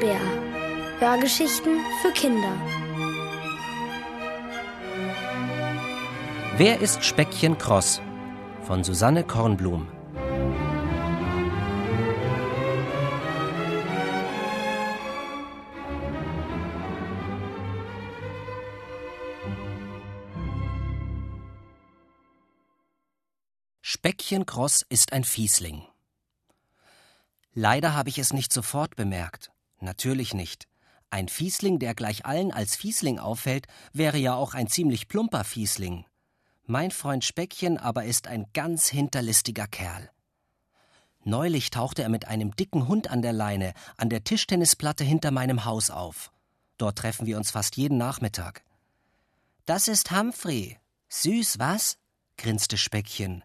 Bär. Hörgeschichten für Kinder. Wer ist Speckchen Kross? Von Susanne Kornblum. Speckchen Kross ist ein Fiesling. Leider habe ich es nicht sofort bemerkt. Natürlich nicht. Ein Fiesling, der gleich allen als Fiesling auffällt, wäre ja auch ein ziemlich plumper Fiesling. Mein Freund Speckchen aber ist ein ganz hinterlistiger Kerl. Neulich tauchte er mit einem dicken Hund an der Leine an der Tischtennisplatte hinter meinem Haus auf. Dort treffen wir uns fast jeden Nachmittag. Das ist Humphrey. Süß, was? grinste Speckchen.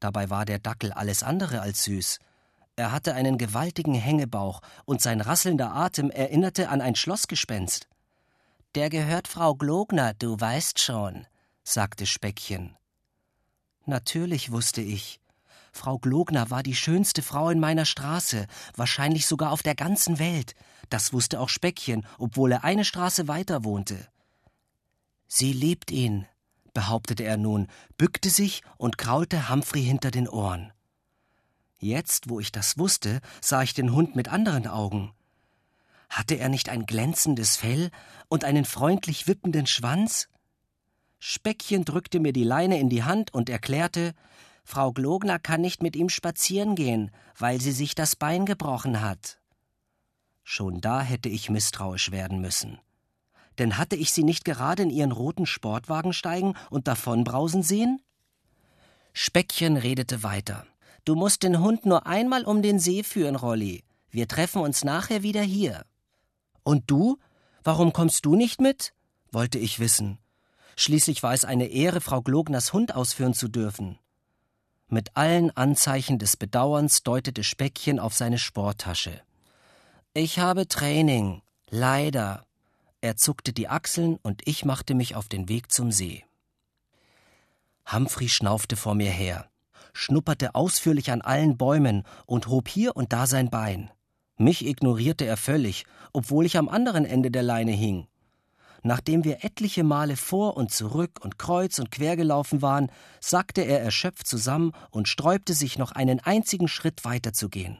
Dabei war der Dackel alles andere als süß. Er hatte einen gewaltigen Hängebauch und sein rasselnder Atem erinnerte an ein Schlossgespenst. Der gehört Frau Glogner, du weißt schon, sagte Speckchen. Natürlich wusste ich. Frau Glogner war die schönste Frau in meiner Straße, wahrscheinlich sogar auf der ganzen Welt. Das wusste auch Speckchen, obwohl er eine Straße weiter wohnte. Sie liebt ihn, behauptete er nun, bückte sich und kraulte Humphrey hinter den Ohren. Jetzt, wo ich das wusste, sah ich den Hund mit anderen Augen. Hatte er nicht ein glänzendes Fell und einen freundlich wippenden Schwanz? Speckchen drückte mir die Leine in die Hand und erklärte, Frau Glogner kann nicht mit ihm spazieren gehen, weil sie sich das Bein gebrochen hat. Schon da hätte ich misstrauisch werden müssen denn hatte ich sie nicht gerade in ihren roten Sportwagen steigen und davonbrausen sehen? Speckchen redete weiter. Du musst den Hund nur einmal um den See führen, Rolli. Wir treffen uns nachher wieder hier. Und du? Warum kommst du nicht mit? wollte ich wissen. Schließlich war es eine Ehre, Frau Glogners Hund ausführen zu dürfen. Mit allen Anzeichen des Bedauerns deutete Speckchen auf seine Sporttasche. Ich habe Training. Leider. Er zuckte die Achseln und ich machte mich auf den Weg zum See. Humphrey schnaufte vor mir her, schnupperte ausführlich an allen Bäumen und hob hier und da sein Bein. Mich ignorierte er völlig, obwohl ich am anderen Ende der Leine hing. Nachdem wir etliche Male vor und zurück und kreuz und quer gelaufen waren, sackte er erschöpft zusammen und sträubte sich noch einen einzigen Schritt weiterzugehen.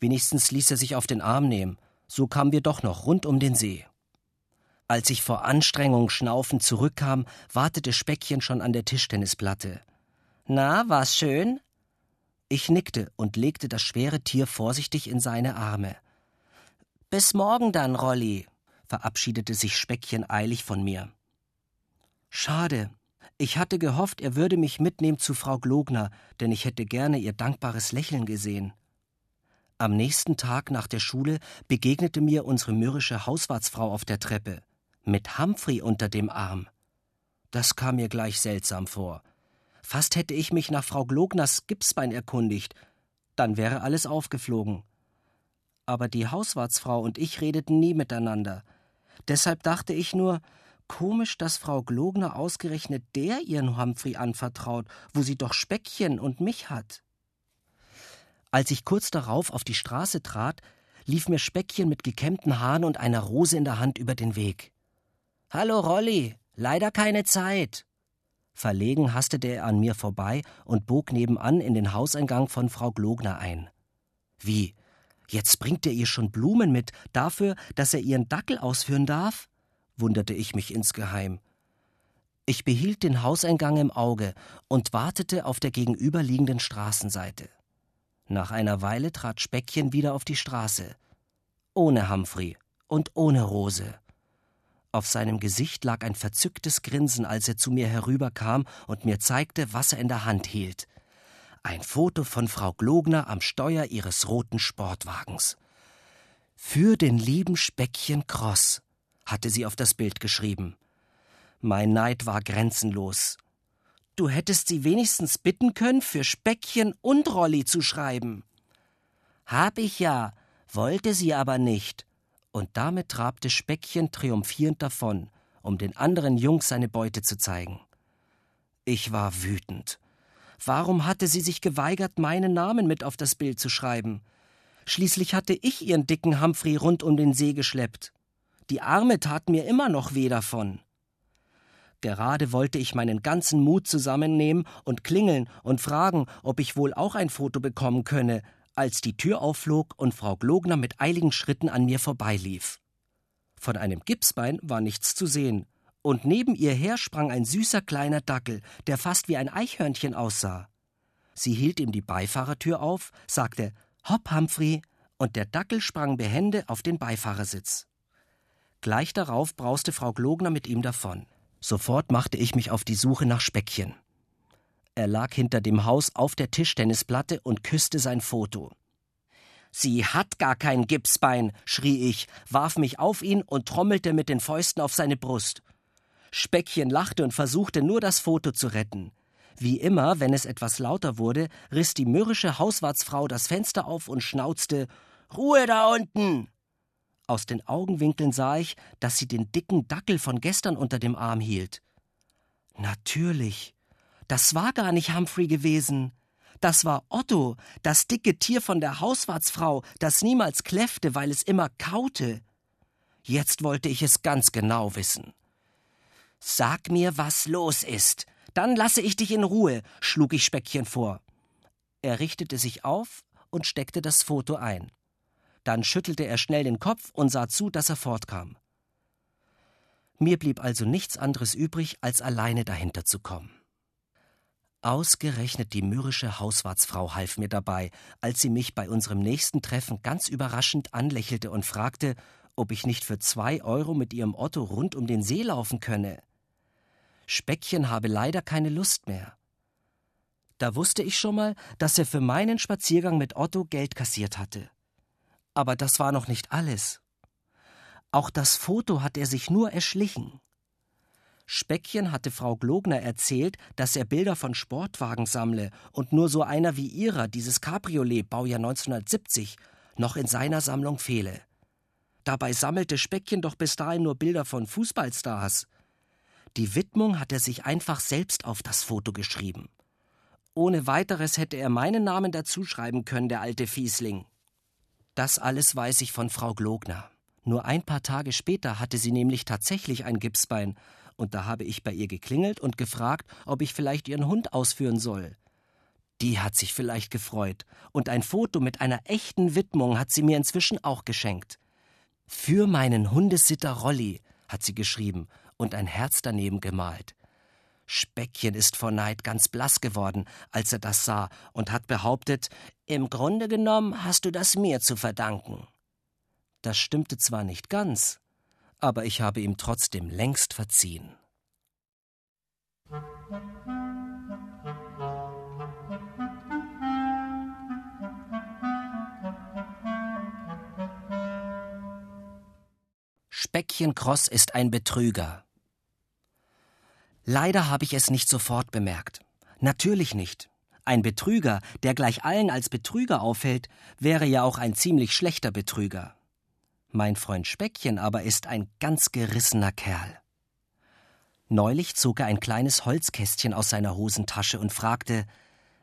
Wenigstens ließ er sich auf den Arm nehmen, so kamen wir doch noch rund um den See. Als ich vor Anstrengung schnaufend zurückkam, wartete Speckchen schon an der Tischtennisplatte. Na, war's schön? Ich nickte und legte das schwere Tier vorsichtig in seine Arme. Bis morgen dann, Rolli, verabschiedete sich Speckchen eilig von mir. Schade. Ich hatte gehofft, er würde mich mitnehmen zu Frau Glogner, denn ich hätte gerne ihr dankbares Lächeln gesehen. Am nächsten Tag nach der Schule begegnete mir unsere mürrische Hauswartsfrau auf der Treppe mit Humphrey unter dem Arm. Das kam mir gleich seltsam vor. Fast hätte ich mich nach Frau Glogners Gipsbein erkundigt, dann wäre alles aufgeflogen. Aber die Hauswartsfrau und ich redeten nie miteinander. Deshalb dachte ich nur, komisch, dass Frau Glogner ausgerechnet der ihren Humphrey anvertraut, wo sie doch Speckchen und mich hat. Als ich kurz darauf auf die Straße trat, lief mir Speckchen mit gekämmten Haaren und einer Rose in der Hand über den Weg. Hallo Rolli, leider keine Zeit. Verlegen hastete er an mir vorbei und bog nebenan in den Hauseingang von Frau Glogner ein. Wie? Jetzt bringt er ihr schon Blumen mit, dafür, dass er ihren Dackel ausführen darf? wunderte ich mich insgeheim. Ich behielt den Hauseingang im Auge und wartete auf der gegenüberliegenden Straßenseite. Nach einer Weile trat Speckchen wieder auf die Straße. Ohne Humphrey und ohne Rose. Auf seinem Gesicht lag ein verzücktes Grinsen, als er zu mir herüberkam und mir zeigte, was er in der Hand hielt. Ein Foto von Frau Glogner am Steuer ihres roten Sportwagens. Für den lieben Speckchen Cross, hatte sie auf das Bild geschrieben. Mein Neid war grenzenlos. Du hättest sie wenigstens bitten können, für Speckchen und Rolli zu schreiben. Hab ich ja, wollte sie aber nicht und damit trabte Speckchen triumphierend davon, um den anderen Jungs seine Beute zu zeigen. Ich war wütend. Warum hatte sie sich geweigert, meinen Namen mit auf das Bild zu schreiben? Schließlich hatte ich ihren dicken Humphrey rund um den See geschleppt. Die Arme tat mir immer noch weh davon. Gerade wollte ich meinen ganzen Mut zusammennehmen und klingeln und fragen, ob ich wohl auch ein Foto bekommen könne, als die Tür aufflog und Frau Glogner mit eiligen Schritten an mir vorbeilief. Von einem Gipsbein war nichts zu sehen, und neben ihr her sprang ein süßer kleiner Dackel, der fast wie ein Eichhörnchen aussah. Sie hielt ihm die Beifahrertür auf, sagte Hopp, Humphrey, und der Dackel sprang behende auf den Beifahrersitz. Gleich darauf brauste Frau Glogner mit ihm davon. Sofort machte ich mich auf die Suche nach Speckchen. Er lag hinter dem Haus auf der Tischtennisplatte und küsste sein Foto. Sie hat gar kein Gipsbein, schrie ich, warf mich auf ihn und trommelte mit den Fäusten auf seine Brust. Speckchen lachte und versuchte nur das Foto zu retten. Wie immer, wenn es etwas lauter wurde, riss die mürrische Hauswartsfrau das Fenster auf und schnauzte Ruhe da unten. Aus den Augenwinkeln sah ich, dass sie den dicken Dackel von gestern unter dem Arm hielt. Natürlich. Das war gar nicht Humphrey gewesen. Das war Otto, das dicke Tier von der Hauswartsfrau, das niemals kläffte, weil es immer kaute. Jetzt wollte ich es ganz genau wissen. Sag mir, was los ist. Dann lasse ich dich in Ruhe, schlug ich Speckchen vor. Er richtete sich auf und steckte das Foto ein. Dann schüttelte er schnell den Kopf und sah zu, dass er fortkam. Mir blieb also nichts anderes übrig, als alleine dahinter zu kommen. Ausgerechnet die mürrische Hauswartsfrau half mir dabei, als sie mich bei unserem nächsten Treffen ganz überraschend anlächelte und fragte, ob ich nicht für zwei Euro mit ihrem Otto rund um den See laufen könne. Speckchen habe leider keine Lust mehr. Da wusste ich schon mal, dass er für meinen Spaziergang mit Otto Geld kassiert hatte. Aber das war noch nicht alles. Auch das Foto hat er sich nur erschlichen. Speckchen hatte Frau Glogner erzählt, dass er Bilder von Sportwagen sammle und nur so einer wie ihrer, dieses Cabriolet, Baujahr 1970, noch in seiner Sammlung fehle. Dabei sammelte Speckchen doch bis dahin nur Bilder von Fußballstars. Die Widmung hat er sich einfach selbst auf das Foto geschrieben. Ohne weiteres hätte er meinen Namen dazuschreiben können, der alte Fiesling. Das alles weiß ich von Frau Glogner. Nur ein paar Tage später hatte sie nämlich tatsächlich ein Gipsbein, und da habe ich bei ihr geklingelt und gefragt, ob ich vielleicht ihren Hund ausführen soll. Die hat sich vielleicht gefreut, und ein Foto mit einer echten Widmung hat sie mir inzwischen auch geschenkt. Für meinen Hundesitter Rolli, hat sie geschrieben und ein Herz daneben gemalt. Speckchen ist vor Neid ganz blass geworden, als er das sah, und hat behauptet, im Grunde genommen hast du das mir zu verdanken. Das stimmte zwar nicht ganz, aber ich habe ihm trotzdem längst verziehen. Speckchen Cross ist ein Betrüger. Leider habe ich es nicht sofort bemerkt. Natürlich nicht. Ein Betrüger, der gleich allen als Betrüger auffällt, wäre ja auch ein ziemlich schlechter Betrüger. Mein Freund Speckchen aber ist ein ganz gerissener Kerl. Neulich zog er ein kleines Holzkästchen aus seiner Hosentasche und fragte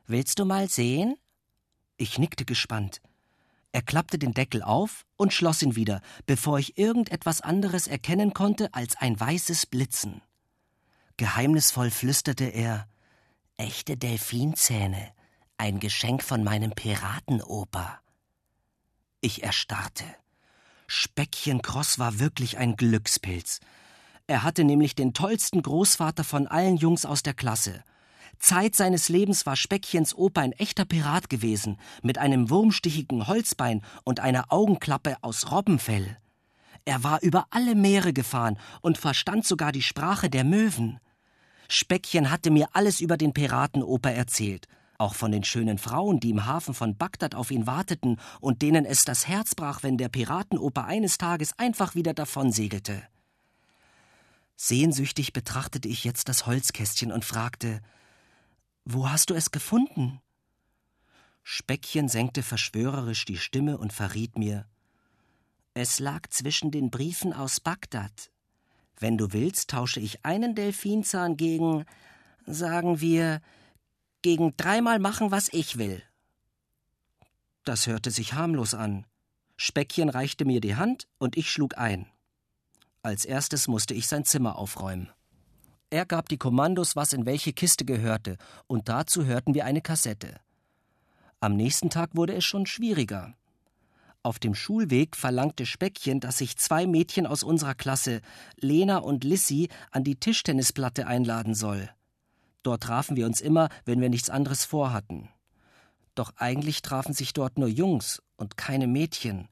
Willst du mal sehen? Ich nickte gespannt. Er klappte den Deckel auf und schloss ihn wieder, bevor ich irgendetwas anderes erkennen konnte als ein weißes Blitzen. Geheimnisvoll flüsterte er Echte Delfinzähne, ein Geschenk von meinem Piratenoper. Ich erstarrte. Speckchen Cross war wirklich ein Glückspilz. Er hatte nämlich den tollsten Großvater von allen Jungs aus der Klasse. Zeit seines Lebens war Speckchens Opa ein echter Pirat gewesen, mit einem wurmstichigen Holzbein und einer Augenklappe aus Robbenfell. Er war über alle Meere gefahren und verstand sogar die Sprache der Möwen. Speckchen hatte mir alles über den Piratenoper erzählt, auch von den schönen Frauen, die im Hafen von Bagdad auf ihn warteten und denen es das Herz brach, wenn der Piratenoper eines Tages einfach wieder davonsegelte. Sehnsüchtig betrachtete ich jetzt das Holzkästchen und fragte Wo hast du es gefunden? Speckchen senkte verschwörerisch die Stimme und verriet mir Es lag zwischen den Briefen aus Bagdad. Wenn du willst, tausche ich einen Delfinzahn gegen, sagen wir, gegen dreimal machen, was ich will. Das hörte sich harmlos an. Speckchen reichte mir die Hand und ich schlug ein. Als erstes musste ich sein Zimmer aufräumen. Er gab die Kommandos, was in welche Kiste gehörte, und dazu hörten wir eine Kassette. Am nächsten Tag wurde es schon schwieriger. Auf dem Schulweg verlangte Speckchen, dass sich zwei Mädchen aus unserer Klasse, Lena und Lissy, an die Tischtennisplatte einladen soll. Dort trafen wir uns immer, wenn wir nichts anderes vorhatten. Doch eigentlich trafen sich dort nur Jungs und keine Mädchen.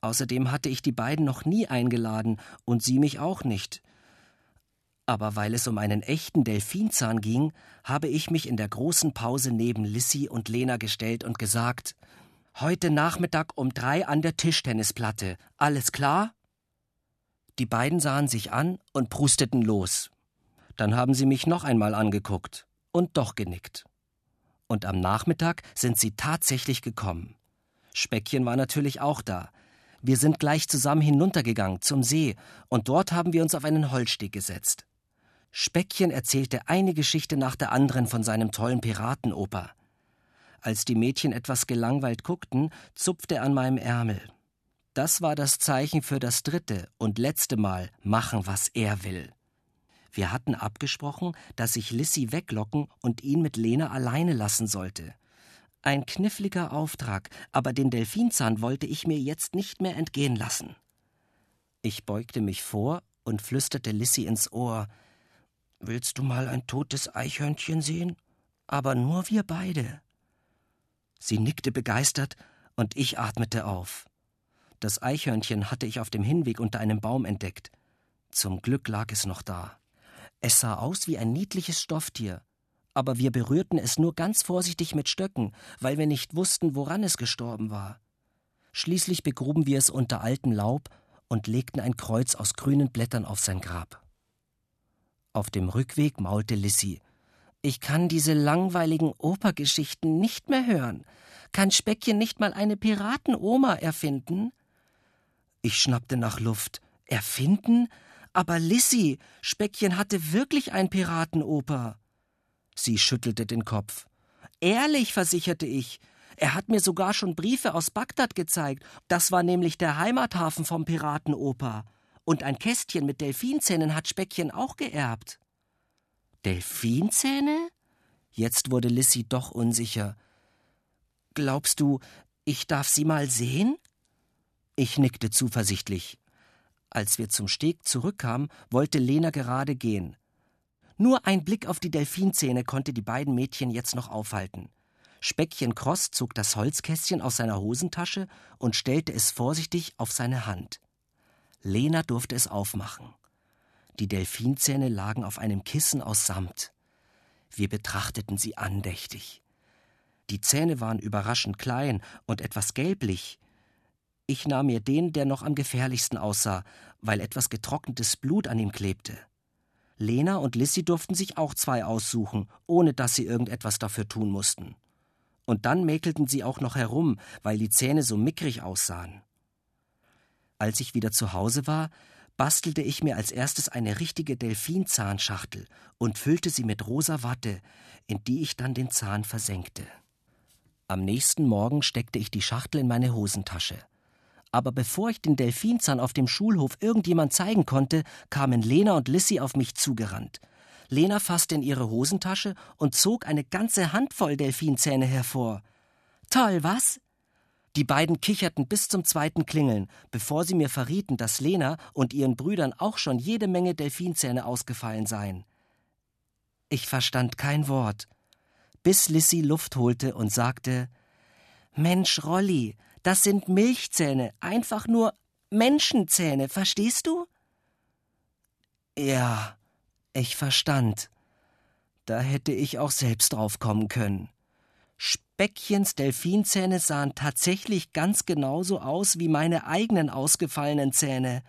Außerdem hatte ich die beiden noch nie eingeladen und sie mich auch nicht. Aber weil es um einen echten Delfinzahn ging, habe ich mich in der großen Pause neben Lissy und Lena gestellt und gesagt: Heute Nachmittag um drei an der Tischtennisplatte. Alles klar? Die beiden sahen sich an und prusteten los. Dann haben sie mich noch einmal angeguckt und doch genickt. Und am Nachmittag sind sie tatsächlich gekommen. Speckchen war natürlich auch da. Wir sind gleich zusammen hinuntergegangen zum See, und dort haben wir uns auf einen Holzsteg gesetzt. Speckchen erzählte eine Geschichte nach der anderen von seinem tollen Piratenoper. Als die Mädchen etwas gelangweilt guckten, zupfte er an meinem Ärmel. Das war das Zeichen für das dritte und letzte Mal machen, was er will. Wir hatten abgesprochen, dass ich Lissy weglocken und ihn mit Lena alleine lassen sollte. Ein kniffliger Auftrag, aber den Delfinzahn wollte ich mir jetzt nicht mehr entgehen lassen. Ich beugte mich vor und flüsterte Lissy ins Ohr Willst du mal ein totes Eichhörnchen sehen? Aber nur wir beide. Sie nickte begeistert, und ich atmete auf. Das Eichhörnchen hatte ich auf dem Hinweg unter einem Baum entdeckt. Zum Glück lag es noch da. Es sah aus wie ein niedliches Stofftier, aber wir berührten es nur ganz vorsichtig mit Stöcken, weil wir nicht wussten, woran es gestorben war. Schließlich begruben wir es unter altem Laub und legten ein Kreuz aus grünen Blättern auf sein Grab. Auf dem Rückweg maulte Lissy. Ich kann diese langweiligen Opergeschichten nicht mehr hören. Kann Speckchen nicht mal eine Piratenoma erfinden? Ich schnappte nach Luft. Erfinden? Aber Lissy, Speckchen hatte wirklich ein Piratenoper. Sie schüttelte den Kopf. Ehrlich, versicherte ich. Er hat mir sogar schon Briefe aus Bagdad gezeigt. Das war nämlich der Heimathafen vom Piratenoper. Und ein Kästchen mit Delfinzähnen hat Speckchen auch geerbt. Delfinzähne? Jetzt wurde Lissy doch unsicher. Glaubst du, ich darf sie mal sehen? Ich nickte zuversichtlich. Als wir zum Steg zurückkamen, wollte Lena gerade gehen. Nur ein Blick auf die Delfinzähne konnte die beiden Mädchen jetzt noch aufhalten. Speckchen Kross zog das Holzkästchen aus seiner Hosentasche und stellte es vorsichtig auf seine Hand. Lena durfte es aufmachen. Die Delfinzähne lagen auf einem Kissen aus Samt. Wir betrachteten sie andächtig. Die Zähne waren überraschend klein und etwas gelblich. Ich nahm mir den, der noch am gefährlichsten aussah, weil etwas getrocknetes Blut an ihm klebte. Lena und Lissy durften sich auch zwei aussuchen, ohne dass sie irgendetwas dafür tun mussten. Und dann mäkelten sie auch noch herum, weil die Zähne so mickrig aussahen. Als ich wieder zu Hause war, bastelte ich mir als erstes eine richtige Delfinzahnschachtel und füllte sie mit rosa Watte, in die ich dann den Zahn versenkte. Am nächsten Morgen steckte ich die Schachtel in meine Hosentasche. Aber bevor ich den Delfinzahn auf dem Schulhof irgendjemand zeigen konnte, kamen Lena und Lissy auf mich zugerannt. Lena fasste in ihre Hosentasche und zog eine ganze Handvoll Delfinzähne hervor. Toll, was? Die beiden kicherten bis zum zweiten Klingeln, bevor sie mir verrieten, dass Lena und ihren Brüdern auch schon jede Menge Delfinzähne ausgefallen seien. Ich verstand kein Wort, bis Lissy Luft holte und sagte Mensch, Rolli, das sind Milchzähne, einfach nur Menschenzähne, verstehst du? Ja, ich verstand. Da hätte ich auch selbst drauf kommen können. Bäckchens Delfinzähne sahen tatsächlich ganz genauso aus wie meine eigenen ausgefallenen Zähne.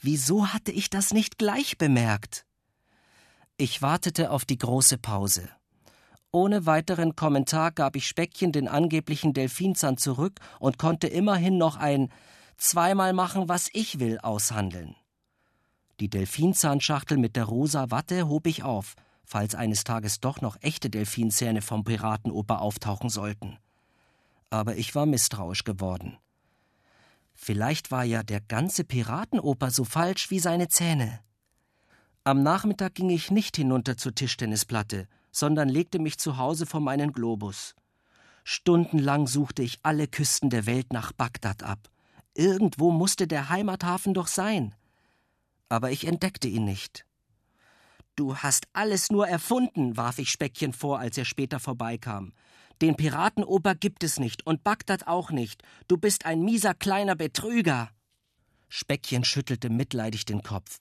Wieso hatte ich das nicht gleich bemerkt? Ich wartete auf die große Pause. Ohne weiteren Kommentar gab ich Speckchen den angeblichen Delfinzahn zurück und konnte immerhin noch ein zweimal machen, was ich will, aushandeln. Die Delfinzahnschachtel mit der rosa Watte hob ich auf – falls eines Tages doch noch echte Delfinzähne vom Piratenoper auftauchen sollten. Aber ich war misstrauisch geworden. Vielleicht war ja der ganze Piratenoper so falsch wie seine Zähne. Am Nachmittag ging ich nicht hinunter zur Tischtennisplatte, sondern legte mich zu Hause vor meinen Globus. Stundenlang suchte ich alle Küsten der Welt nach Bagdad ab. Irgendwo musste der Heimathafen doch sein. Aber ich entdeckte ihn nicht. Du hast alles nur erfunden, warf ich Speckchen vor, als er später vorbeikam. Den Piratenoper gibt es nicht und Bagdad auch nicht. Du bist ein mieser kleiner Betrüger. Speckchen schüttelte mitleidig den Kopf.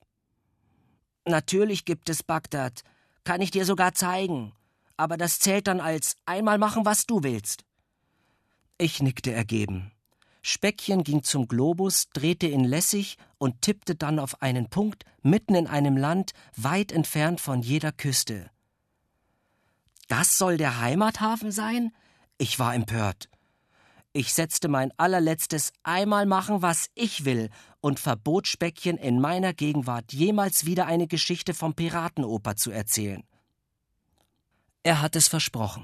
Natürlich gibt es Bagdad. Kann ich dir sogar zeigen. Aber das zählt dann als einmal machen, was du willst. Ich nickte ergeben. Speckchen ging zum Globus, drehte ihn lässig und tippte dann auf einen Punkt mitten in einem Land weit entfernt von jeder Küste. Das soll der Heimathafen sein? Ich war empört. Ich setzte mein allerletztes einmal machen, was ich will und verbot Speckchen in meiner Gegenwart jemals wieder eine Geschichte vom Piratenoper zu erzählen. Er hat es versprochen,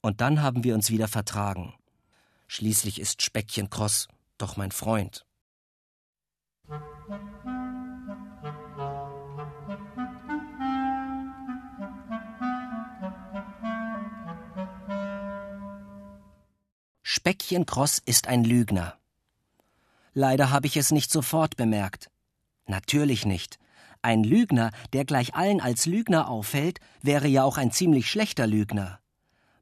und dann haben wir uns wieder vertragen. Schließlich ist Speckchen Kross doch mein Freund. Speckchen Kross ist ein Lügner. Leider habe ich es nicht sofort bemerkt. Natürlich nicht. Ein Lügner, der gleich allen als Lügner auffällt, wäre ja auch ein ziemlich schlechter Lügner.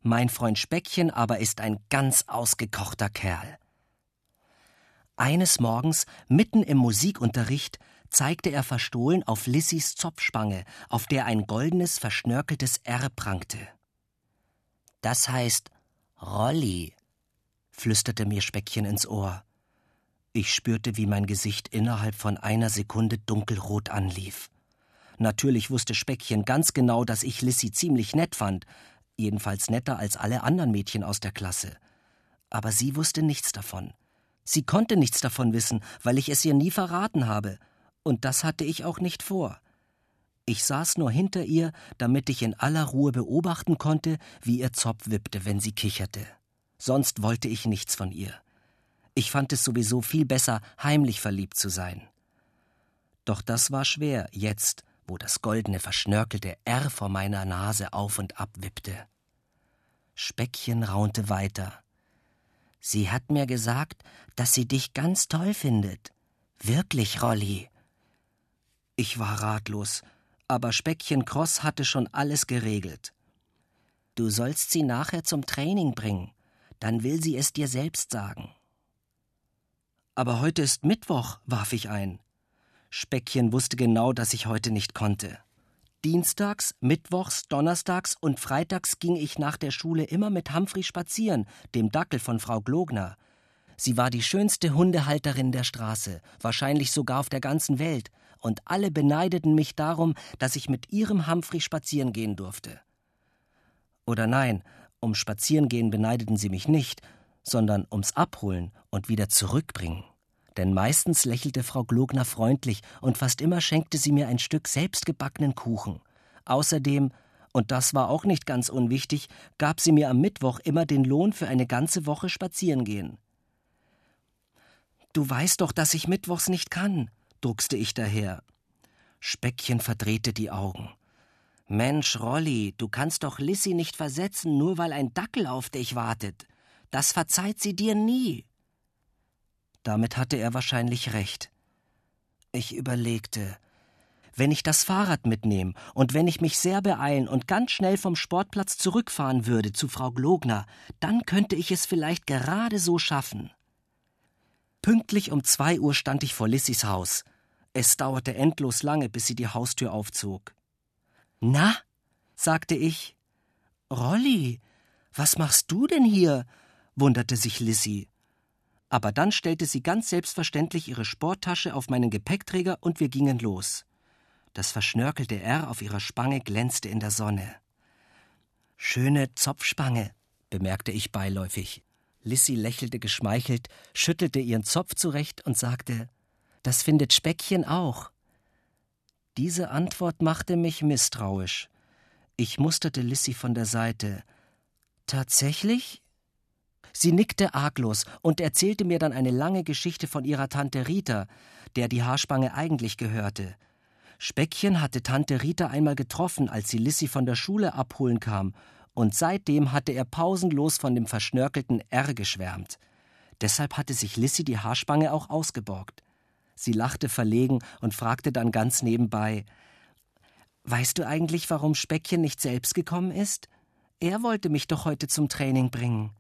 Mein Freund Speckchen aber ist ein ganz ausgekochter Kerl. Eines Morgens, mitten im Musikunterricht, zeigte er verstohlen auf Lissys Zopfspange, auf der ein goldenes, verschnörkeltes R prangte. Das heißt Rolli, flüsterte mir Speckchen ins Ohr. Ich spürte, wie mein Gesicht innerhalb von einer Sekunde dunkelrot anlief. Natürlich wusste Speckchen ganz genau, dass ich Lissy ziemlich nett fand, jedenfalls netter als alle anderen Mädchen aus der Klasse. Aber sie wusste nichts davon. Sie konnte nichts davon wissen, weil ich es ihr nie verraten habe, und das hatte ich auch nicht vor. Ich saß nur hinter ihr, damit ich in aller Ruhe beobachten konnte, wie ihr Zopf wippte, wenn sie kicherte. Sonst wollte ich nichts von ihr. Ich fand es sowieso viel besser, heimlich verliebt zu sein. Doch das war schwer, jetzt, wo das goldene, verschnörkelte R vor meiner Nase auf und ab wippte. Speckchen raunte weiter. Sie hat mir gesagt, dass sie dich ganz toll findet. Wirklich, Rolli. Ich war ratlos, aber Speckchen Cross hatte schon alles geregelt. Du sollst sie nachher zum Training bringen, dann will sie es dir selbst sagen. Aber heute ist Mittwoch, warf ich ein. Speckchen wusste genau, dass ich heute nicht konnte. Dienstags, Mittwochs, Donnerstags und Freitags ging ich nach der Schule immer mit Humphrey spazieren, dem Dackel von Frau Glogner. Sie war die schönste Hundehalterin der Straße, wahrscheinlich sogar auf der ganzen Welt, und alle beneideten mich darum, dass ich mit ihrem Humphrey spazieren gehen durfte. Oder nein, um Spazierengehen beneideten sie mich nicht, sondern ums Abholen und wieder zurückbringen denn meistens lächelte Frau Glogner freundlich und fast immer schenkte sie mir ein Stück selbstgebackenen Kuchen. Außerdem, und das war auch nicht ganz unwichtig, gab sie mir am Mittwoch immer den Lohn für eine ganze Woche spazierengehen. Du weißt doch, dass ich mittwochs nicht kann, druckste ich daher. Speckchen verdrehte die Augen. Mensch, Rolli, du kannst doch Lissy nicht versetzen, nur weil ein Dackel auf dich wartet. Das verzeiht sie dir nie. Damit hatte er wahrscheinlich recht. Ich überlegte, wenn ich das Fahrrad mitnehme und wenn ich mich sehr beeilen und ganz schnell vom Sportplatz zurückfahren würde zu Frau Glogner, dann könnte ich es vielleicht gerade so schaffen. Pünktlich um zwei Uhr stand ich vor Lissys Haus. Es dauerte endlos lange, bis sie die Haustür aufzog. Na? sagte ich. Rolli, was machst du denn hier? wunderte sich Lissy aber dann stellte sie ganz selbstverständlich ihre Sporttasche auf meinen Gepäckträger und wir gingen los. Das verschnörkelte R auf ihrer Spange glänzte in der Sonne. Schöne Zopfspange, bemerkte ich beiläufig. Lissy lächelte geschmeichelt, schüttelte ihren Zopf zurecht und sagte: Das findet Speckchen auch. Diese Antwort machte mich misstrauisch. Ich musterte Lissy von der Seite. Tatsächlich? Sie nickte arglos und erzählte mir dann eine lange Geschichte von ihrer Tante Rita, der die Haarspange eigentlich gehörte. Speckchen hatte Tante Rita einmal getroffen, als sie Lissy von der Schule abholen kam, und seitdem hatte er pausenlos von dem verschnörkelten R geschwärmt. Deshalb hatte sich Lissy die Haarspange auch ausgeborgt. Sie lachte verlegen und fragte dann ganz nebenbei Weißt du eigentlich, warum Speckchen nicht selbst gekommen ist? Er wollte mich doch heute zum Training bringen.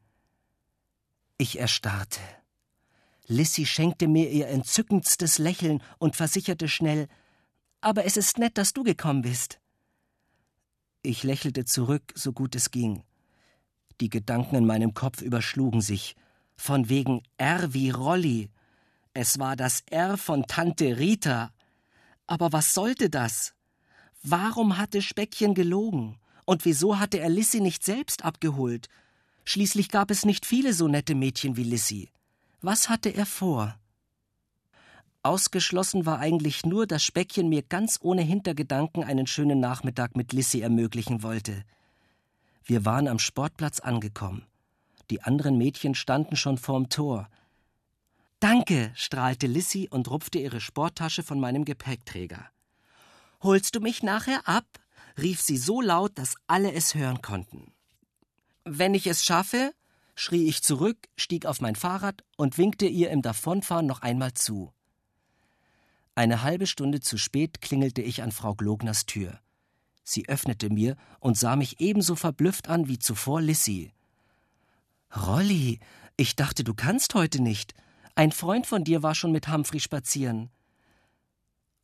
Ich erstarrte. Lissy schenkte mir ihr entzückendstes Lächeln und versicherte schnell Aber es ist nett, dass du gekommen bist. Ich lächelte zurück, so gut es ging. Die Gedanken in meinem Kopf überschlugen sich. Von wegen R wie Rolli. Es war das R von Tante Rita. Aber was sollte das? Warum hatte Speckchen gelogen? Und wieso hatte er Lissy nicht selbst abgeholt? Schließlich gab es nicht viele so nette Mädchen wie Lissy. Was hatte er vor? Ausgeschlossen war eigentlich nur, dass Speckchen mir ganz ohne Hintergedanken einen schönen Nachmittag mit Lissy ermöglichen wollte. Wir waren am Sportplatz angekommen. Die anderen Mädchen standen schon vorm Tor. Danke, strahlte Lissy und rupfte ihre Sporttasche von meinem Gepäckträger. Holst du mich nachher ab? rief sie so laut, dass alle es hören konnten. Wenn ich es schaffe, schrie ich zurück, stieg auf mein Fahrrad und winkte ihr im Davonfahren noch einmal zu. Eine halbe Stunde zu spät klingelte ich an Frau Glogners Tür. Sie öffnete mir und sah mich ebenso verblüfft an wie zuvor Lissy. Rolli, ich dachte, du kannst heute nicht. Ein Freund von dir war schon mit Humphrey spazieren.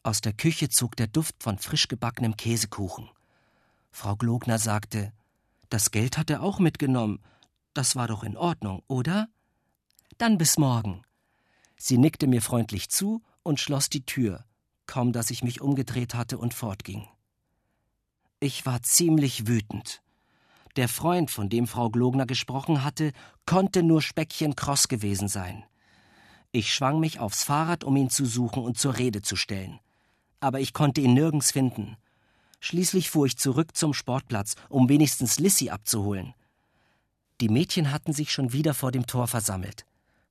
Aus der Küche zog der Duft von frisch gebackenem Käsekuchen. Frau Glogner sagte, das Geld hat er auch mitgenommen. Das war doch in Ordnung, oder? Dann bis morgen. Sie nickte mir freundlich zu und schloss die Tür, kaum dass ich mich umgedreht hatte und fortging. Ich war ziemlich wütend. Der Freund, von dem Frau Glogner gesprochen hatte, konnte nur Speckchen Kross gewesen sein. Ich schwang mich aufs Fahrrad, um ihn zu suchen und zur Rede zu stellen. Aber ich konnte ihn nirgends finden. Schließlich fuhr ich zurück zum Sportplatz, um wenigstens Lissy abzuholen. Die Mädchen hatten sich schon wieder vor dem Tor versammelt.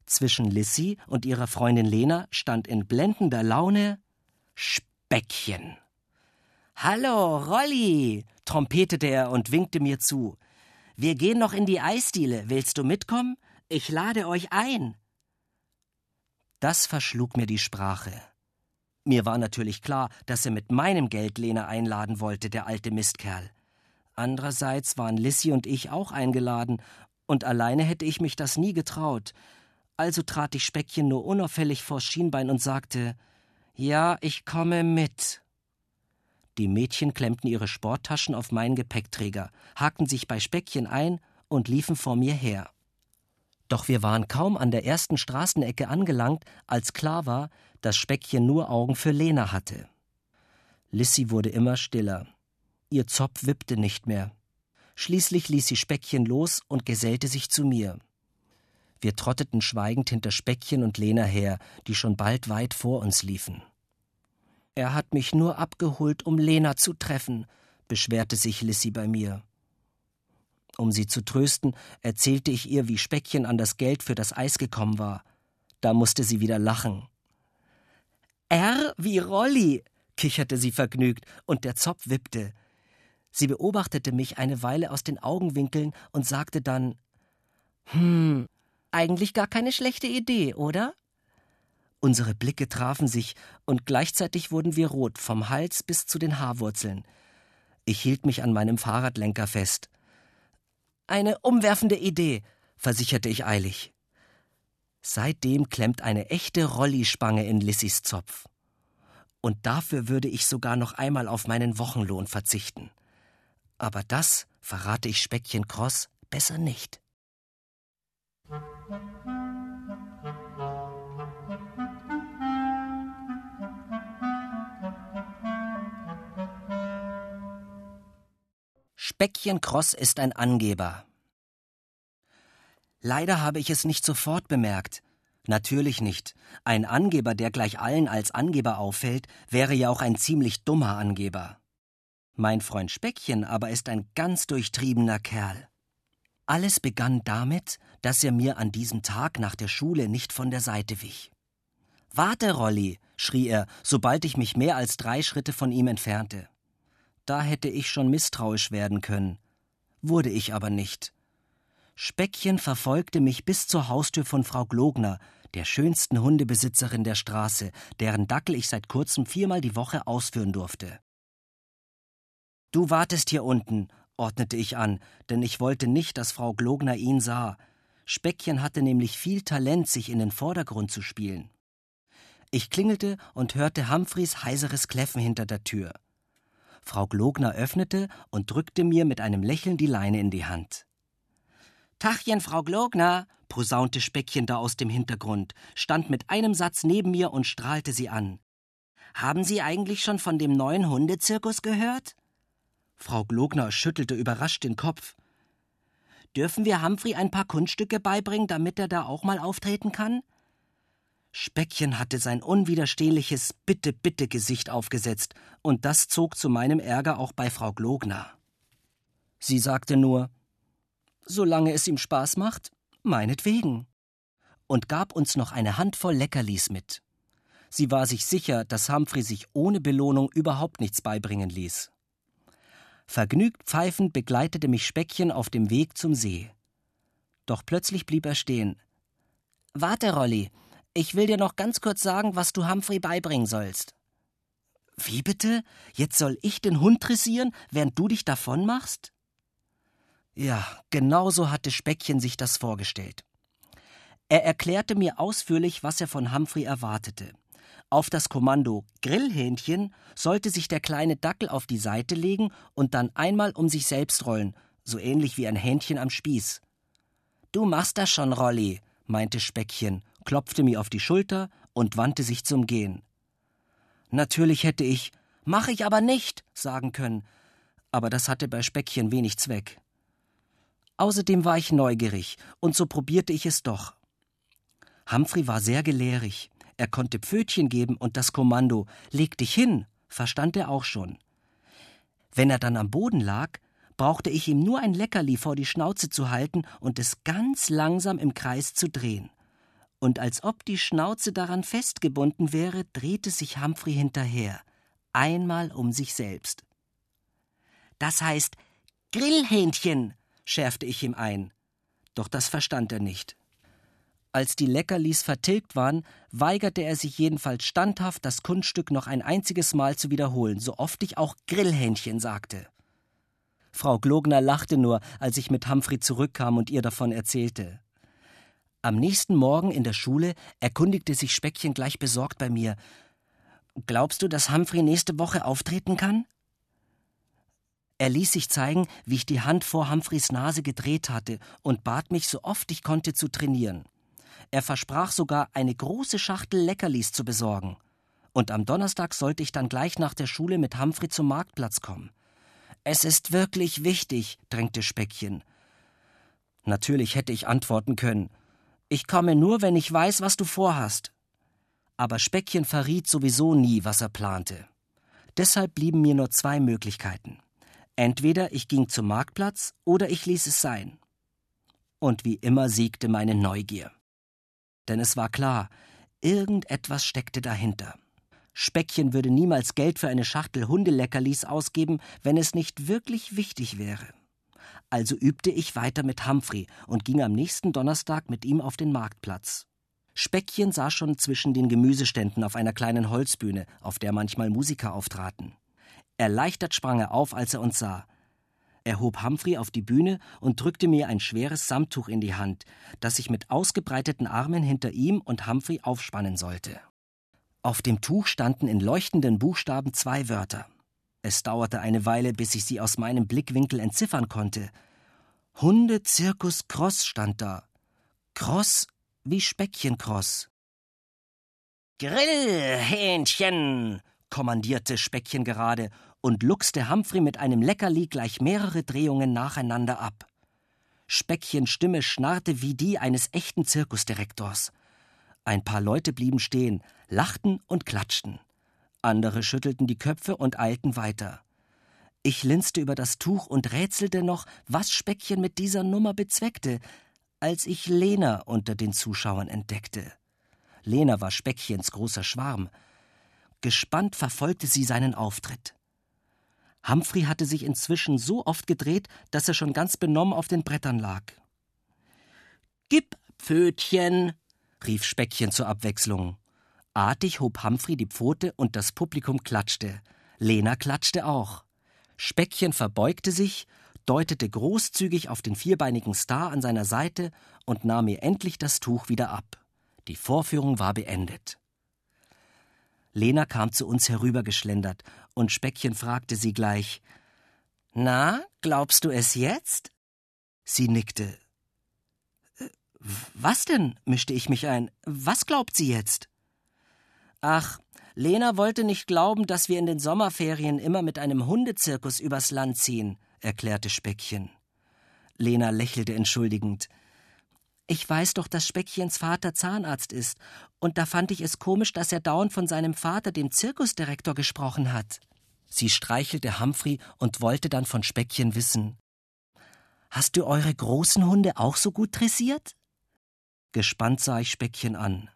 Zwischen Lissy und ihrer Freundin Lena stand in blendender Laune Speckchen. Hallo, Rolli, trompetete er und winkte mir zu. Wir gehen noch in die Eisdiele. Willst du mitkommen? Ich lade euch ein. Das verschlug mir die Sprache. Mir war natürlich klar, dass er mit meinem Geld Lena einladen wollte, der alte Mistkerl. Andererseits waren Lissy und ich auch eingeladen, und alleine hätte ich mich das nie getraut. Also trat ich Speckchen nur unauffällig vors Schienbein und sagte: Ja, ich komme mit. Die Mädchen klemmten ihre Sporttaschen auf meinen Gepäckträger, hakten sich bei Speckchen ein und liefen vor mir her. Doch wir waren kaum an der ersten Straßenecke angelangt, als klar war, dass Speckchen nur Augen für Lena hatte. Lissy wurde immer stiller. Ihr Zopf wippte nicht mehr. Schließlich ließ sie Speckchen los und gesellte sich zu mir. Wir trotteten schweigend hinter Speckchen und Lena her, die schon bald weit vor uns liefen. Er hat mich nur abgeholt, um Lena zu treffen, beschwerte sich Lissy bei mir. Um sie zu trösten, erzählte ich ihr, wie Speckchen an das Geld für das Eis gekommen war. Da musste sie wieder lachen. R wie Rolli, kicherte sie vergnügt, und der Zopf wippte. Sie beobachtete mich eine Weile aus den Augenwinkeln und sagte dann Hm, eigentlich gar keine schlechte Idee, oder? Unsere Blicke trafen sich, und gleichzeitig wurden wir rot, vom Hals bis zu den Haarwurzeln. Ich hielt mich an meinem Fahrradlenker fest. Eine umwerfende Idee, versicherte ich eilig. Seitdem klemmt eine echte Rollispange in Lissys Zopf. Und dafür würde ich sogar noch einmal auf meinen Wochenlohn verzichten. Aber das verrate ich Speckchen Cross besser nicht. Speckchen Cross ist ein Angeber. Leider habe ich es nicht sofort bemerkt. Natürlich nicht. Ein Angeber, der gleich allen als Angeber auffällt, wäre ja auch ein ziemlich dummer Angeber. Mein Freund Speckchen aber ist ein ganz durchtriebener Kerl. Alles begann damit, dass er mir an diesem Tag nach der Schule nicht von der Seite wich. Warte, Rolli, schrie er, sobald ich mich mehr als drei Schritte von ihm entfernte. Da hätte ich schon misstrauisch werden können. Wurde ich aber nicht. Speckchen verfolgte mich bis zur Haustür von Frau Glogner, der schönsten Hundebesitzerin der Straße, deren Dackel ich seit kurzem viermal die Woche ausführen durfte. Du wartest hier unten, ordnete ich an, denn ich wollte nicht, dass Frau Glogner ihn sah. Speckchen hatte nämlich viel Talent, sich in den Vordergrund zu spielen. Ich klingelte und hörte Humphreys heiseres Kläffen hinter der Tür. Frau Glogner öffnete und drückte mir mit einem Lächeln die Leine in die Hand. Tachchen, Frau Glogner, posaunte Speckchen da aus dem Hintergrund, stand mit einem Satz neben mir und strahlte sie an. Haben Sie eigentlich schon von dem neuen Hundezirkus gehört? Frau Glogner schüttelte überrascht den Kopf. Dürfen wir Humphrey ein paar Kunststücke beibringen, damit er da auch mal auftreten kann? Speckchen hatte sein unwiderstehliches Bitte, bitte Gesicht aufgesetzt, und das zog zu meinem Ärger auch bei Frau Glogner. Sie sagte nur solange es ihm Spaß macht, meinetwegen. Und gab uns noch eine Handvoll Leckerlis mit. Sie war sich sicher, dass Humphrey sich ohne Belohnung überhaupt nichts beibringen ließ. Vergnügt pfeifend begleitete mich Speckchen auf dem Weg zum See. Doch plötzlich blieb er stehen. Warte, Rolli, ich will dir noch ganz kurz sagen, was du Humphrey beibringen sollst. Wie bitte? Jetzt soll ich den Hund dressieren, während du dich davon machst? Ja, genau so hatte Speckchen sich das vorgestellt. Er erklärte mir ausführlich, was er von Humphrey erwartete. Auf das Kommando Grillhähnchen sollte sich der kleine Dackel auf die Seite legen und dann einmal um sich selbst rollen, so ähnlich wie ein Hähnchen am Spieß. Du machst das schon, Rolli, meinte Speckchen, klopfte mir auf die Schulter und wandte sich zum Gehen. Natürlich hätte ich Mach ich aber nicht sagen können, aber das hatte bei Speckchen wenig Zweck. Außerdem war ich neugierig, und so probierte ich es doch. Humphrey war sehr gelehrig. Er konnte Pfötchen geben und das Kommando Leg dich hin verstand er auch schon. Wenn er dann am Boden lag, brauchte ich ihm nur ein Leckerli vor die Schnauze zu halten und es ganz langsam im Kreis zu drehen. Und als ob die Schnauze daran festgebunden wäre, drehte sich Humphrey hinterher, einmal um sich selbst. Das heißt Grillhähnchen, schärfte ich ihm ein. Doch das verstand er nicht. Als die Leckerlis vertilgt waren, weigerte er sich jedenfalls standhaft, das Kunststück noch ein einziges Mal zu wiederholen, so oft ich auch Grillhähnchen sagte. Frau Glogner lachte nur, als ich mit Humphrey zurückkam und ihr davon erzählte. Am nächsten Morgen in der Schule erkundigte sich Speckchen gleich besorgt bei mir. Glaubst du, dass Humphrey nächste Woche auftreten kann? Er ließ sich zeigen, wie ich die Hand vor Humphreys Nase gedreht hatte und bat mich, so oft ich konnte, zu trainieren. Er versprach sogar, eine große Schachtel Leckerlis zu besorgen. Und am Donnerstag sollte ich dann gleich nach der Schule mit Humphrey zum Marktplatz kommen. Es ist wirklich wichtig, drängte Speckchen. Natürlich hätte ich antworten können. Ich komme nur, wenn ich weiß, was du vorhast. Aber Speckchen verriet sowieso nie, was er plante. Deshalb blieben mir nur zwei Möglichkeiten. Entweder ich ging zum Marktplatz oder ich ließ es sein. Und wie immer siegte meine Neugier. Denn es war klar, irgendetwas steckte dahinter. Speckchen würde niemals Geld für eine Schachtel Hundeleckerlis ausgeben, wenn es nicht wirklich wichtig wäre. Also übte ich weiter mit Humphrey und ging am nächsten Donnerstag mit ihm auf den Marktplatz. Speckchen saß schon zwischen den Gemüseständen auf einer kleinen Holzbühne, auf der manchmal Musiker auftraten. Erleichtert sprang er auf, als er uns sah. Er hob Humphrey auf die Bühne und drückte mir ein schweres Samttuch in die Hand, das ich mit ausgebreiteten Armen hinter ihm und Humphrey aufspannen sollte. Auf dem Tuch standen in leuchtenden Buchstaben zwei Wörter. Es dauerte eine Weile, bis ich sie aus meinem Blickwinkel entziffern konnte. Hunde Zirkus Cross stand da. Cross wie Speckchencross. Grillhähnchen, kommandierte Speckchen gerade und luchste Humphrey mit einem Leckerli gleich mehrere Drehungen nacheinander ab. Speckchens Stimme schnarrte wie die eines echten Zirkusdirektors. Ein paar Leute blieben stehen, lachten und klatschten. Andere schüttelten die Köpfe und eilten weiter. Ich linste über das Tuch und rätselte noch, was Speckchen mit dieser Nummer bezweckte, als ich Lena unter den Zuschauern entdeckte. Lena war Speckchens großer Schwarm. Gespannt verfolgte sie seinen Auftritt. Humphrey hatte sich inzwischen so oft gedreht, dass er schon ganz benommen auf den Brettern lag. Gib, Pfötchen, rief Speckchen zur Abwechslung. Artig hob Humphrey die Pfote und das Publikum klatschte. Lena klatschte auch. Speckchen verbeugte sich, deutete großzügig auf den vierbeinigen Star an seiner Seite und nahm mir endlich das Tuch wieder ab. Die Vorführung war beendet. Lena kam zu uns herübergeschlendert, und Speckchen fragte sie gleich Na, glaubst du es jetzt? Sie nickte. Äh, was denn? mischte ich mich ein. Was glaubt sie jetzt? Ach, Lena wollte nicht glauben, dass wir in den Sommerferien immer mit einem Hundezirkus übers Land ziehen, erklärte Speckchen. Lena lächelte entschuldigend. Ich weiß doch, dass Speckchens Vater Zahnarzt ist, und da fand ich es komisch, dass er dauernd von seinem Vater, dem Zirkusdirektor, gesprochen hat. Sie streichelte Humphrey und wollte dann von Speckchen wissen. Hast du eure großen Hunde auch so gut dressiert? Gespannt sah ich Speckchen an.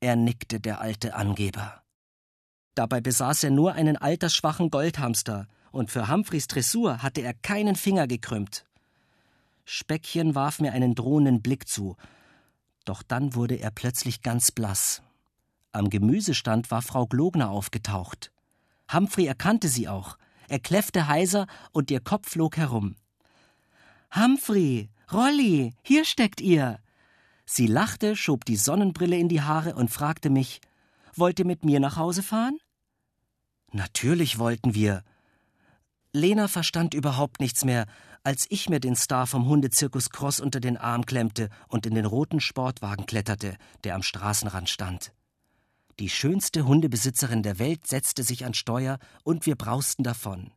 Er nickte, der alte Angeber. Dabei besaß er nur einen altersschwachen Goldhamster, und für Humphreys Dressur hatte er keinen Finger gekrümmt. Speckchen warf mir einen drohenden Blick zu, doch dann wurde er plötzlich ganz blass. Am Gemüsestand war Frau Glogner aufgetaucht. Humphrey erkannte sie auch. Er kläffte heiser und ihr Kopf flog herum. Humphrey, Rolli, hier steckt ihr. Sie lachte, schob die Sonnenbrille in die Haare und fragte mich: Wollt ihr mit mir nach Hause fahren? Natürlich wollten wir. Lena verstand überhaupt nichts mehr, als ich mir den Star vom Hundezirkus Cross unter den Arm klemmte und in den roten Sportwagen kletterte, der am Straßenrand stand. Die schönste Hundebesitzerin der Welt setzte sich an Steuer und wir brausten davon.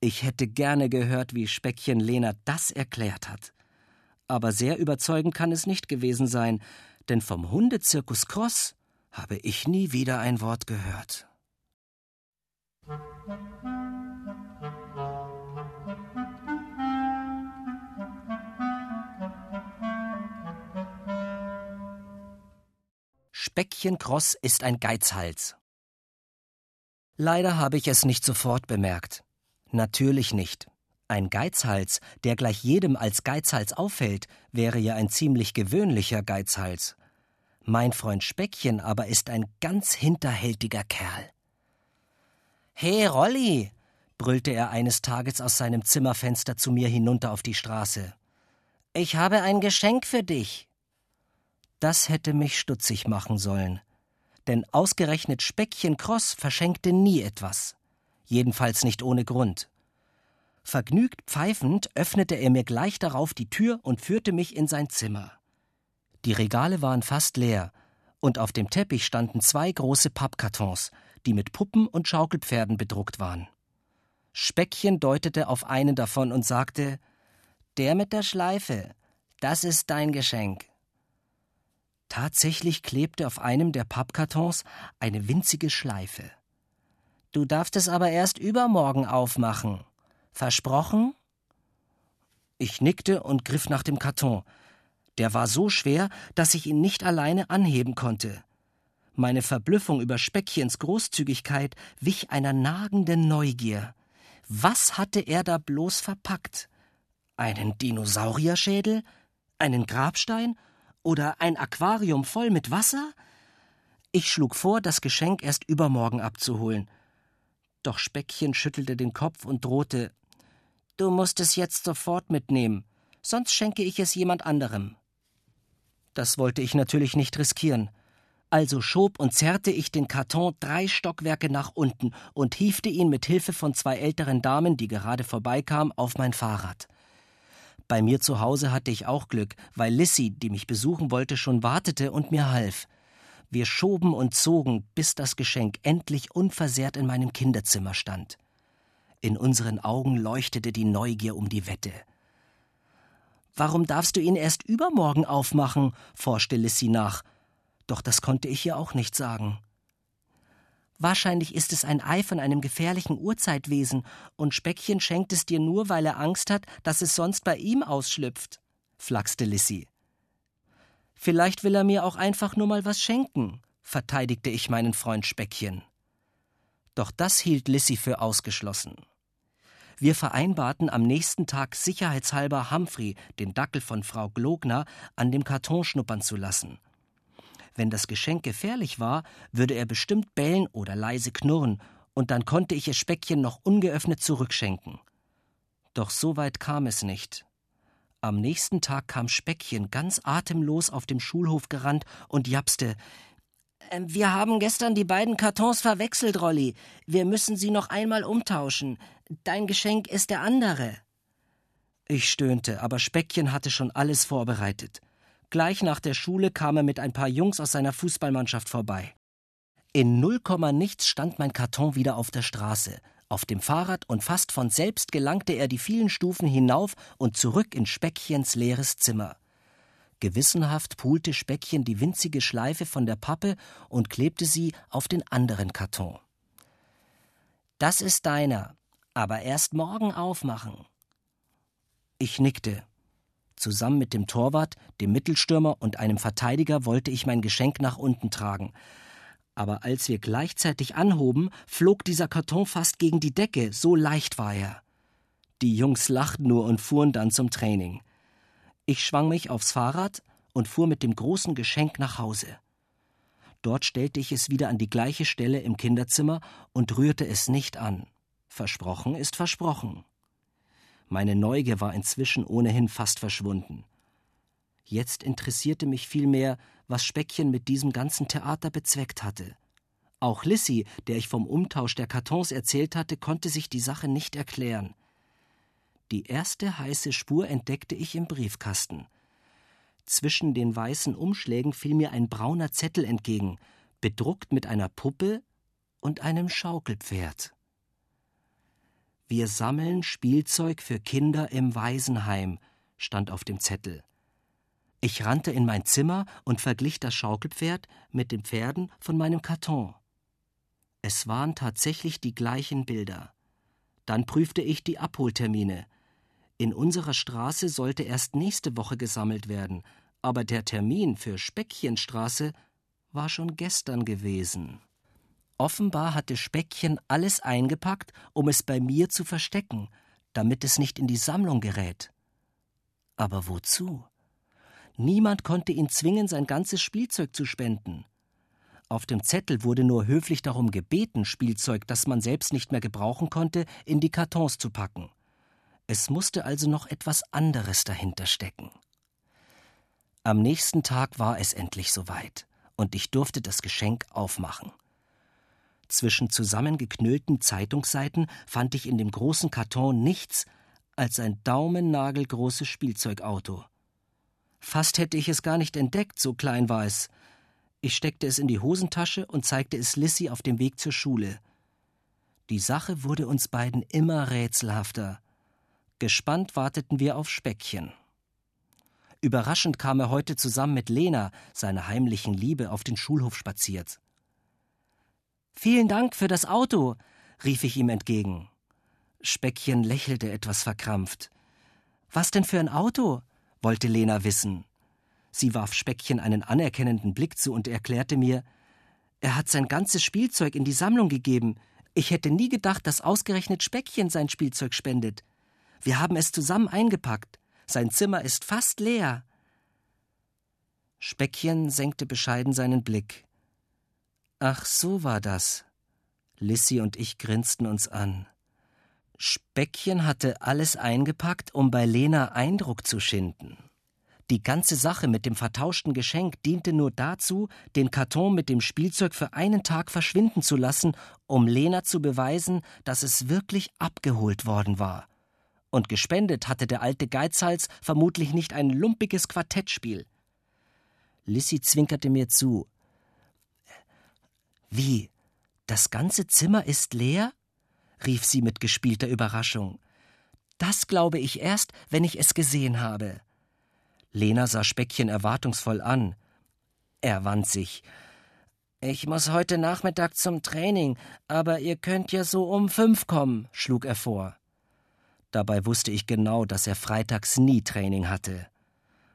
Ich hätte gerne gehört, wie Speckchen Lena das erklärt hat. Aber sehr überzeugend kann es nicht gewesen sein, denn vom Hundezirkus Cross habe ich nie wieder ein Wort gehört. Speckchenkross ist ein Geizhals. Leider habe ich es nicht sofort bemerkt. Natürlich nicht. Ein Geizhals, der gleich jedem als Geizhals auffällt, wäre ja ein ziemlich gewöhnlicher Geizhals. Mein Freund Speckchen aber ist ein ganz hinterhältiger Kerl. Hey, Rolli, brüllte er eines Tages aus seinem Zimmerfenster zu mir hinunter auf die Straße. Ich habe ein Geschenk für dich. Das hätte mich stutzig machen sollen. Denn ausgerechnet Speckchen Cross verschenkte nie etwas. Jedenfalls nicht ohne Grund. Vergnügt pfeifend öffnete er mir gleich darauf die Tür und führte mich in sein Zimmer. Die Regale waren fast leer, und auf dem Teppich standen zwei große Pappkartons, die mit Puppen und Schaukelpferden bedruckt waren. Speckchen deutete auf einen davon und sagte Der mit der Schleife, das ist dein Geschenk. Tatsächlich klebte auf einem der Pappkartons eine winzige Schleife. Du darfst es aber erst übermorgen aufmachen. Versprochen? Ich nickte und griff nach dem Karton. Der war so schwer, dass ich ihn nicht alleine anheben konnte. Meine Verblüffung über Speckchens Großzügigkeit wich einer nagenden Neugier. Was hatte er da bloß verpackt? Einen Dinosaurierschädel? Einen Grabstein? Oder ein Aquarium voll mit Wasser? Ich schlug vor, das Geschenk erst übermorgen abzuholen. Doch Speckchen schüttelte den Kopf und drohte Du musst es jetzt sofort mitnehmen, sonst schenke ich es jemand anderem. Das wollte ich natürlich nicht riskieren. Also schob und zerrte ich den Karton drei Stockwerke nach unten und hiefte ihn mit Hilfe von zwei älteren Damen, die gerade vorbeikamen, auf mein Fahrrad. Bei mir zu Hause hatte ich auch Glück, weil Lissy, die mich besuchen wollte, schon wartete und mir half. Wir schoben und zogen, bis das Geschenk endlich unversehrt in meinem Kinderzimmer stand. In unseren Augen leuchtete die Neugier um die Wette. Warum darfst du ihn erst übermorgen aufmachen? forschte Lissy nach. Doch das konnte ich ihr auch nicht sagen. Wahrscheinlich ist es ein Ei von einem gefährlichen Urzeitwesen, und Speckchen schenkt es dir nur, weil er Angst hat, dass es sonst bei ihm ausschlüpft, flachste Lissy. Vielleicht will er mir auch einfach nur mal was schenken, verteidigte ich meinen Freund Speckchen. Doch das hielt Lissy für ausgeschlossen. Wir vereinbarten am nächsten Tag sicherheitshalber Humphrey, den Dackel von Frau Glogner, an dem Karton schnuppern zu lassen. Wenn das Geschenk gefährlich war, würde er bestimmt bellen oder leise knurren, und dann konnte ich es Speckchen noch ungeöffnet zurückschenken. Doch so weit kam es nicht. Am nächsten Tag kam Speckchen ganz atemlos auf dem Schulhof gerannt und japste wir haben gestern die beiden Kartons verwechselt, Rolli. Wir müssen sie noch einmal umtauschen. Dein Geschenk ist der andere. Ich stöhnte, aber Speckchen hatte schon alles vorbereitet. Gleich nach der Schule kam er mit ein paar Jungs aus seiner Fußballmannschaft vorbei. In null Komma nichts stand mein Karton wieder auf der Straße, auf dem Fahrrad und fast von selbst gelangte er die vielen Stufen hinauf und zurück in Speckchens leeres Zimmer. Gewissenhaft pulte Speckchen die winzige Schleife von der Pappe und klebte sie auf den anderen Karton. Das ist deiner, aber erst morgen aufmachen. Ich nickte. Zusammen mit dem Torwart, dem Mittelstürmer und einem Verteidiger wollte ich mein Geschenk nach unten tragen. Aber als wir gleichzeitig anhoben, flog dieser Karton fast gegen die Decke, so leicht war er. Die Jungs lachten nur und fuhren dann zum Training. Ich schwang mich aufs Fahrrad und fuhr mit dem großen Geschenk nach Hause. Dort stellte ich es wieder an die gleiche Stelle im Kinderzimmer und rührte es nicht an. Versprochen ist versprochen. Meine Neugier war inzwischen ohnehin fast verschwunden. Jetzt interessierte mich vielmehr, was Speckchen mit diesem ganzen Theater bezweckt hatte. Auch Lissy, der ich vom Umtausch der Kartons erzählt hatte, konnte sich die Sache nicht erklären. Die erste heiße Spur entdeckte ich im Briefkasten. Zwischen den weißen Umschlägen fiel mir ein brauner Zettel entgegen, bedruckt mit einer Puppe und einem Schaukelpferd. Wir sammeln Spielzeug für Kinder im Waisenheim, stand auf dem Zettel. Ich rannte in mein Zimmer und verglich das Schaukelpferd mit den Pferden von meinem Karton. Es waren tatsächlich die gleichen Bilder. Dann prüfte ich die Abholtermine. In unserer Straße sollte erst nächste Woche gesammelt werden, aber der Termin für Speckchenstraße war schon gestern gewesen. Offenbar hatte Speckchen alles eingepackt, um es bei mir zu verstecken, damit es nicht in die Sammlung gerät. Aber wozu? Niemand konnte ihn zwingen, sein ganzes Spielzeug zu spenden. Auf dem Zettel wurde nur höflich darum gebeten, Spielzeug, das man selbst nicht mehr gebrauchen konnte, in die Kartons zu packen. Es musste also noch etwas anderes dahinter stecken. Am nächsten Tag war es endlich soweit, und ich durfte das Geschenk aufmachen. Zwischen zusammengeknüllten Zeitungsseiten fand ich in dem großen Karton nichts als ein daumennagelgroßes Spielzeugauto. Fast hätte ich es gar nicht entdeckt, so klein war es. Ich steckte es in die Hosentasche und zeigte es Lissy auf dem Weg zur Schule. Die Sache wurde uns beiden immer rätselhafter. Gespannt warteten wir auf Speckchen. Überraschend kam er heute zusammen mit Lena, seiner heimlichen Liebe, auf den Schulhof spaziert. Vielen Dank für das Auto, rief ich ihm entgegen. Speckchen lächelte etwas verkrampft. Was denn für ein Auto? wollte Lena wissen. Sie warf Speckchen einen anerkennenden Blick zu und erklärte mir, er hat sein ganzes Spielzeug in die Sammlung gegeben. Ich hätte nie gedacht, dass ausgerechnet Speckchen sein Spielzeug spendet. Wir haben es zusammen eingepackt. Sein Zimmer ist fast leer. Speckchen senkte bescheiden seinen Blick. Ach, so war das. Lissy und ich grinsten uns an. Speckchen hatte alles eingepackt, um bei Lena Eindruck zu schinden. Die ganze Sache mit dem vertauschten Geschenk diente nur dazu, den Karton mit dem Spielzeug für einen Tag verschwinden zu lassen, um Lena zu beweisen, dass es wirklich abgeholt worden war. Und gespendet hatte der alte Geizhals vermutlich nicht ein lumpiges Quartettspiel. Lissy zwinkerte mir zu. Wie? Das ganze Zimmer ist leer? rief sie mit gespielter Überraschung. Das glaube ich erst, wenn ich es gesehen habe. Lena sah Speckchen erwartungsvoll an. Er wand sich. Ich muss heute Nachmittag zum Training, aber ihr könnt ja so um fünf kommen, schlug er vor. Dabei wusste ich genau, dass er freitags nie Training hatte.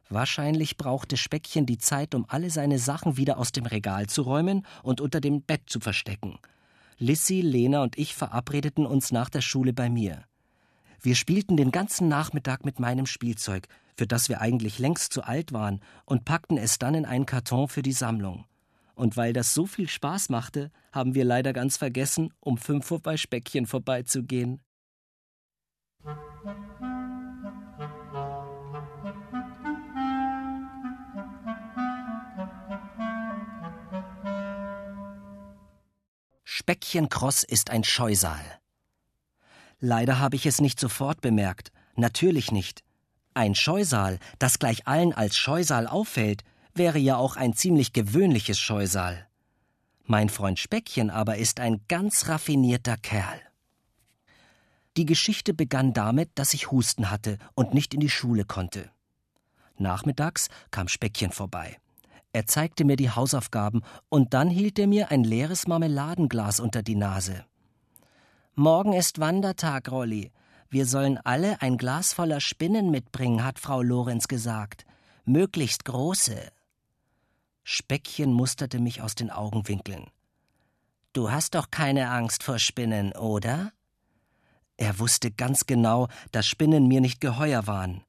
Wahrscheinlich brauchte Speckchen die Zeit, um alle seine Sachen wieder aus dem Regal zu räumen und unter dem Bett zu verstecken. Lissy, Lena und ich verabredeten uns nach der Schule bei mir. Wir spielten den ganzen Nachmittag mit meinem Spielzeug, für das wir eigentlich längst zu alt waren, und packten es dann in einen Karton für die Sammlung. Und weil das so viel Spaß machte, haben wir leider ganz vergessen, um fünf Uhr bei Speckchen vorbeizugehen. Speckchenkross ist ein Scheusal. Leider habe ich es nicht sofort bemerkt. Natürlich nicht. Ein Scheusal, das gleich allen als Scheusal auffällt, wäre ja auch ein ziemlich gewöhnliches Scheusal. Mein Freund Speckchen aber ist ein ganz raffinierter Kerl. Die Geschichte begann damit, dass ich Husten hatte und nicht in die Schule konnte. Nachmittags kam Speckchen vorbei. Er zeigte mir die Hausaufgaben und dann hielt er mir ein leeres Marmeladenglas unter die Nase. Morgen ist Wandertag, Rolli. Wir sollen alle ein Glas voller Spinnen mitbringen, hat Frau Lorenz gesagt. Möglichst große. Speckchen musterte mich aus den Augenwinkeln. Du hast doch keine Angst vor Spinnen, oder? Er wusste ganz genau, dass Spinnen mir nicht geheuer waren.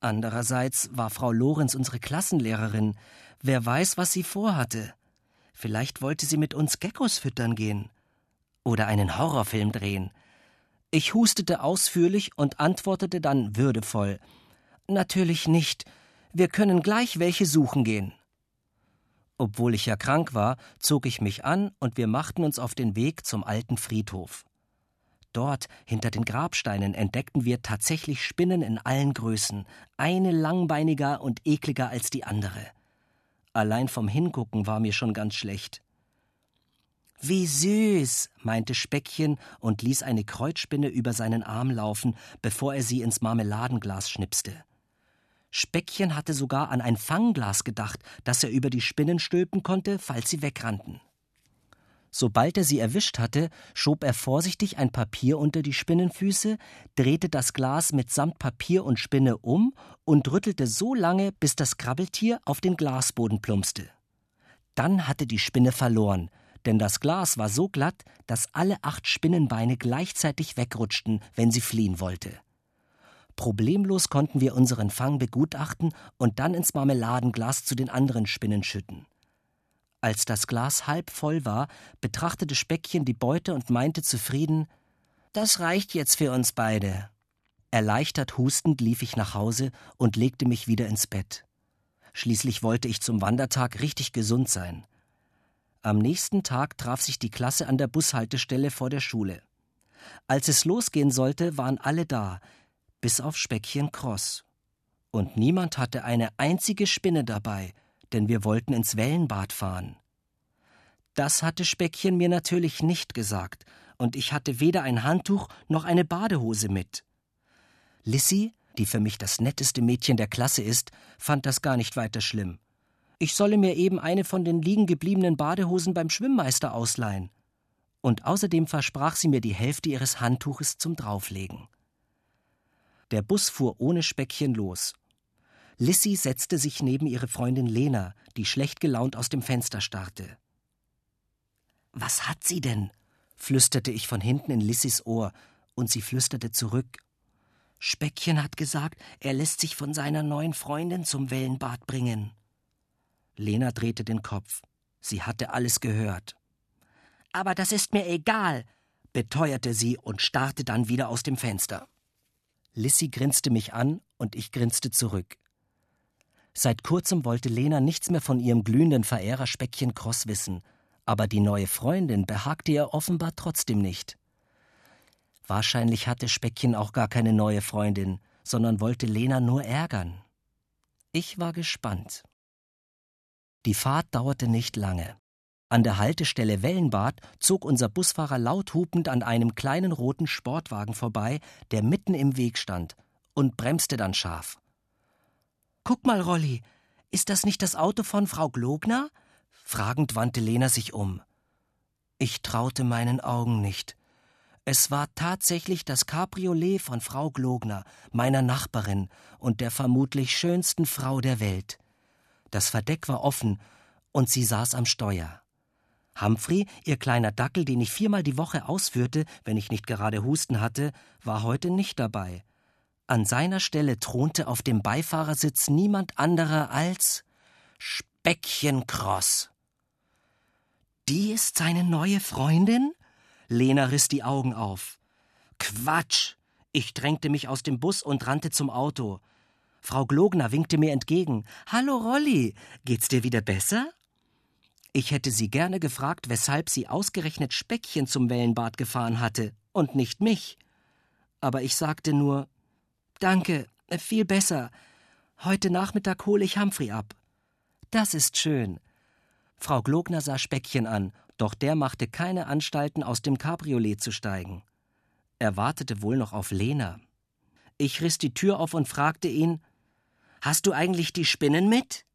Andererseits war Frau Lorenz unsere Klassenlehrerin. Wer weiß, was sie vorhatte. Vielleicht wollte sie mit uns Geckos füttern gehen. Oder einen Horrorfilm drehen. Ich hustete ausführlich und antwortete dann würdevoll. Natürlich nicht. Wir können gleich welche suchen gehen. Obwohl ich ja krank war, zog ich mich an und wir machten uns auf den Weg zum alten Friedhof. Dort, hinter den Grabsteinen, entdeckten wir tatsächlich Spinnen in allen Größen, eine langbeiniger und ekliger als die andere. Allein vom Hingucken war mir schon ganz schlecht. Wie süß, meinte Speckchen und ließ eine Kreuzspinne über seinen Arm laufen, bevor er sie ins Marmeladenglas schnipste. Speckchen hatte sogar an ein Fangglas gedacht, das er über die Spinnen stülpen konnte, falls sie wegrannten. Sobald er sie erwischt hatte, schob er vorsichtig ein Papier unter die Spinnenfüße, drehte das Glas mitsamt Papier und Spinne um und rüttelte so lange, bis das Krabbeltier auf den Glasboden plumpste. Dann hatte die Spinne verloren, denn das Glas war so glatt, dass alle acht Spinnenbeine gleichzeitig wegrutschten, wenn sie fliehen wollte. Problemlos konnten wir unseren Fang begutachten und dann ins Marmeladenglas zu den anderen Spinnen schütten. Als das Glas halb voll war, betrachtete Speckchen die Beute und meinte zufrieden Das reicht jetzt für uns beide. Erleichtert hustend lief ich nach Hause und legte mich wieder ins Bett. Schließlich wollte ich zum Wandertag richtig gesund sein. Am nächsten Tag traf sich die Klasse an der Bushaltestelle vor der Schule. Als es losgehen sollte, waren alle da, bis auf Speckchen Cross. Und niemand hatte eine einzige Spinne dabei, denn wir wollten ins Wellenbad fahren. Das hatte Speckchen mir natürlich nicht gesagt, und ich hatte weder ein Handtuch noch eine Badehose mit. Lissy, die für mich das netteste Mädchen der Klasse ist, fand das gar nicht weiter schlimm. Ich solle mir eben eine von den liegen gebliebenen Badehosen beim Schwimmmeister ausleihen. Und außerdem versprach sie mir die Hälfte ihres Handtuches zum Drauflegen. Der Bus fuhr ohne Speckchen los. Lissy setzte sich neben ihre Freundin Lena, die schlecht gelaunt aus dem Fenster starrte. Was hat sie denn? flüsterte ich von hinten in Lissys Ohr, und sie flüsterte zurück. Speckchen hat gesagt, er lässt sich von seiner neuen Freundin zum Wellenbad bringen. Lena drehte den Kopf. Sie hatte alles gehört. Aber das ist mir egal, beteuerte sie und starrte dann wieder aus dem Fenster. Lissy grinste mich an und ich grinste zurück. Seit kurzem wollte Lena nichts mehr von ihrem glühenden Verehrer Speckchen Cross wissen, aber die neue Freundin behagte ihr offenbar trotzdem nicht. Wahrscheinlich hatte Speckchen auch gar keine neue Freundin, sondern wollte Lena nur ärgern. Ich war gespannt. Die Fahrt dauerte nicht lange. An der Haltestelle Wellenbad zog unser Busfahrer laut hupend an einem kleinen roten Sportwagen vorbei, der mitten im Weg stand, und bremste dann scharf. Guck mal, Rolli, ist das nicht das Auto von Frau Glogner? Fragend wandte Lena sich um. Ich traute meinen Augen nicht. Es war tatsächlich das Cabriolet von Frau Glogner, meiner Nachbarin und der vermutlich schönsten Frau der Welt. Das Verdeck war offen und sie saß am Steuer. Humphrey, ihr kleiner Dackel, den ich viermal die Woche ausführte, wenn ich nicht gerade Husten hatte, war heute nicht dabei. An seiner Stelle thronte auf dem Beifahrersitz niemand anderer als Speckchen Cross. Die ist seine neue Freundin? Lena riss die Augen auf. Quatsch! Ich drängte mich aus dem Bus und rannte zum Auto. Frau Glogner winkte mir entgegen. Hallo Rolli, geht's dir wieder besser? Ich hätte sie gerne gefragt, weshalb sie ausgerechnet Speckchen zum Wellenbad gefahren hatte und nicht mich. Aber ich sagte nur Danke, viel besser. Heute Nachmittag hole ich Humphrey ab. Das ist schön. Frau Glogner sah Speckchen an, doch der machte keine Anstalten, aus dem Cabriolet zu steigen. Er wartete wohl noch auf Lena. Ich riss die Tür auf und fragte ihn Hast du eigentlich die Spinnen mit?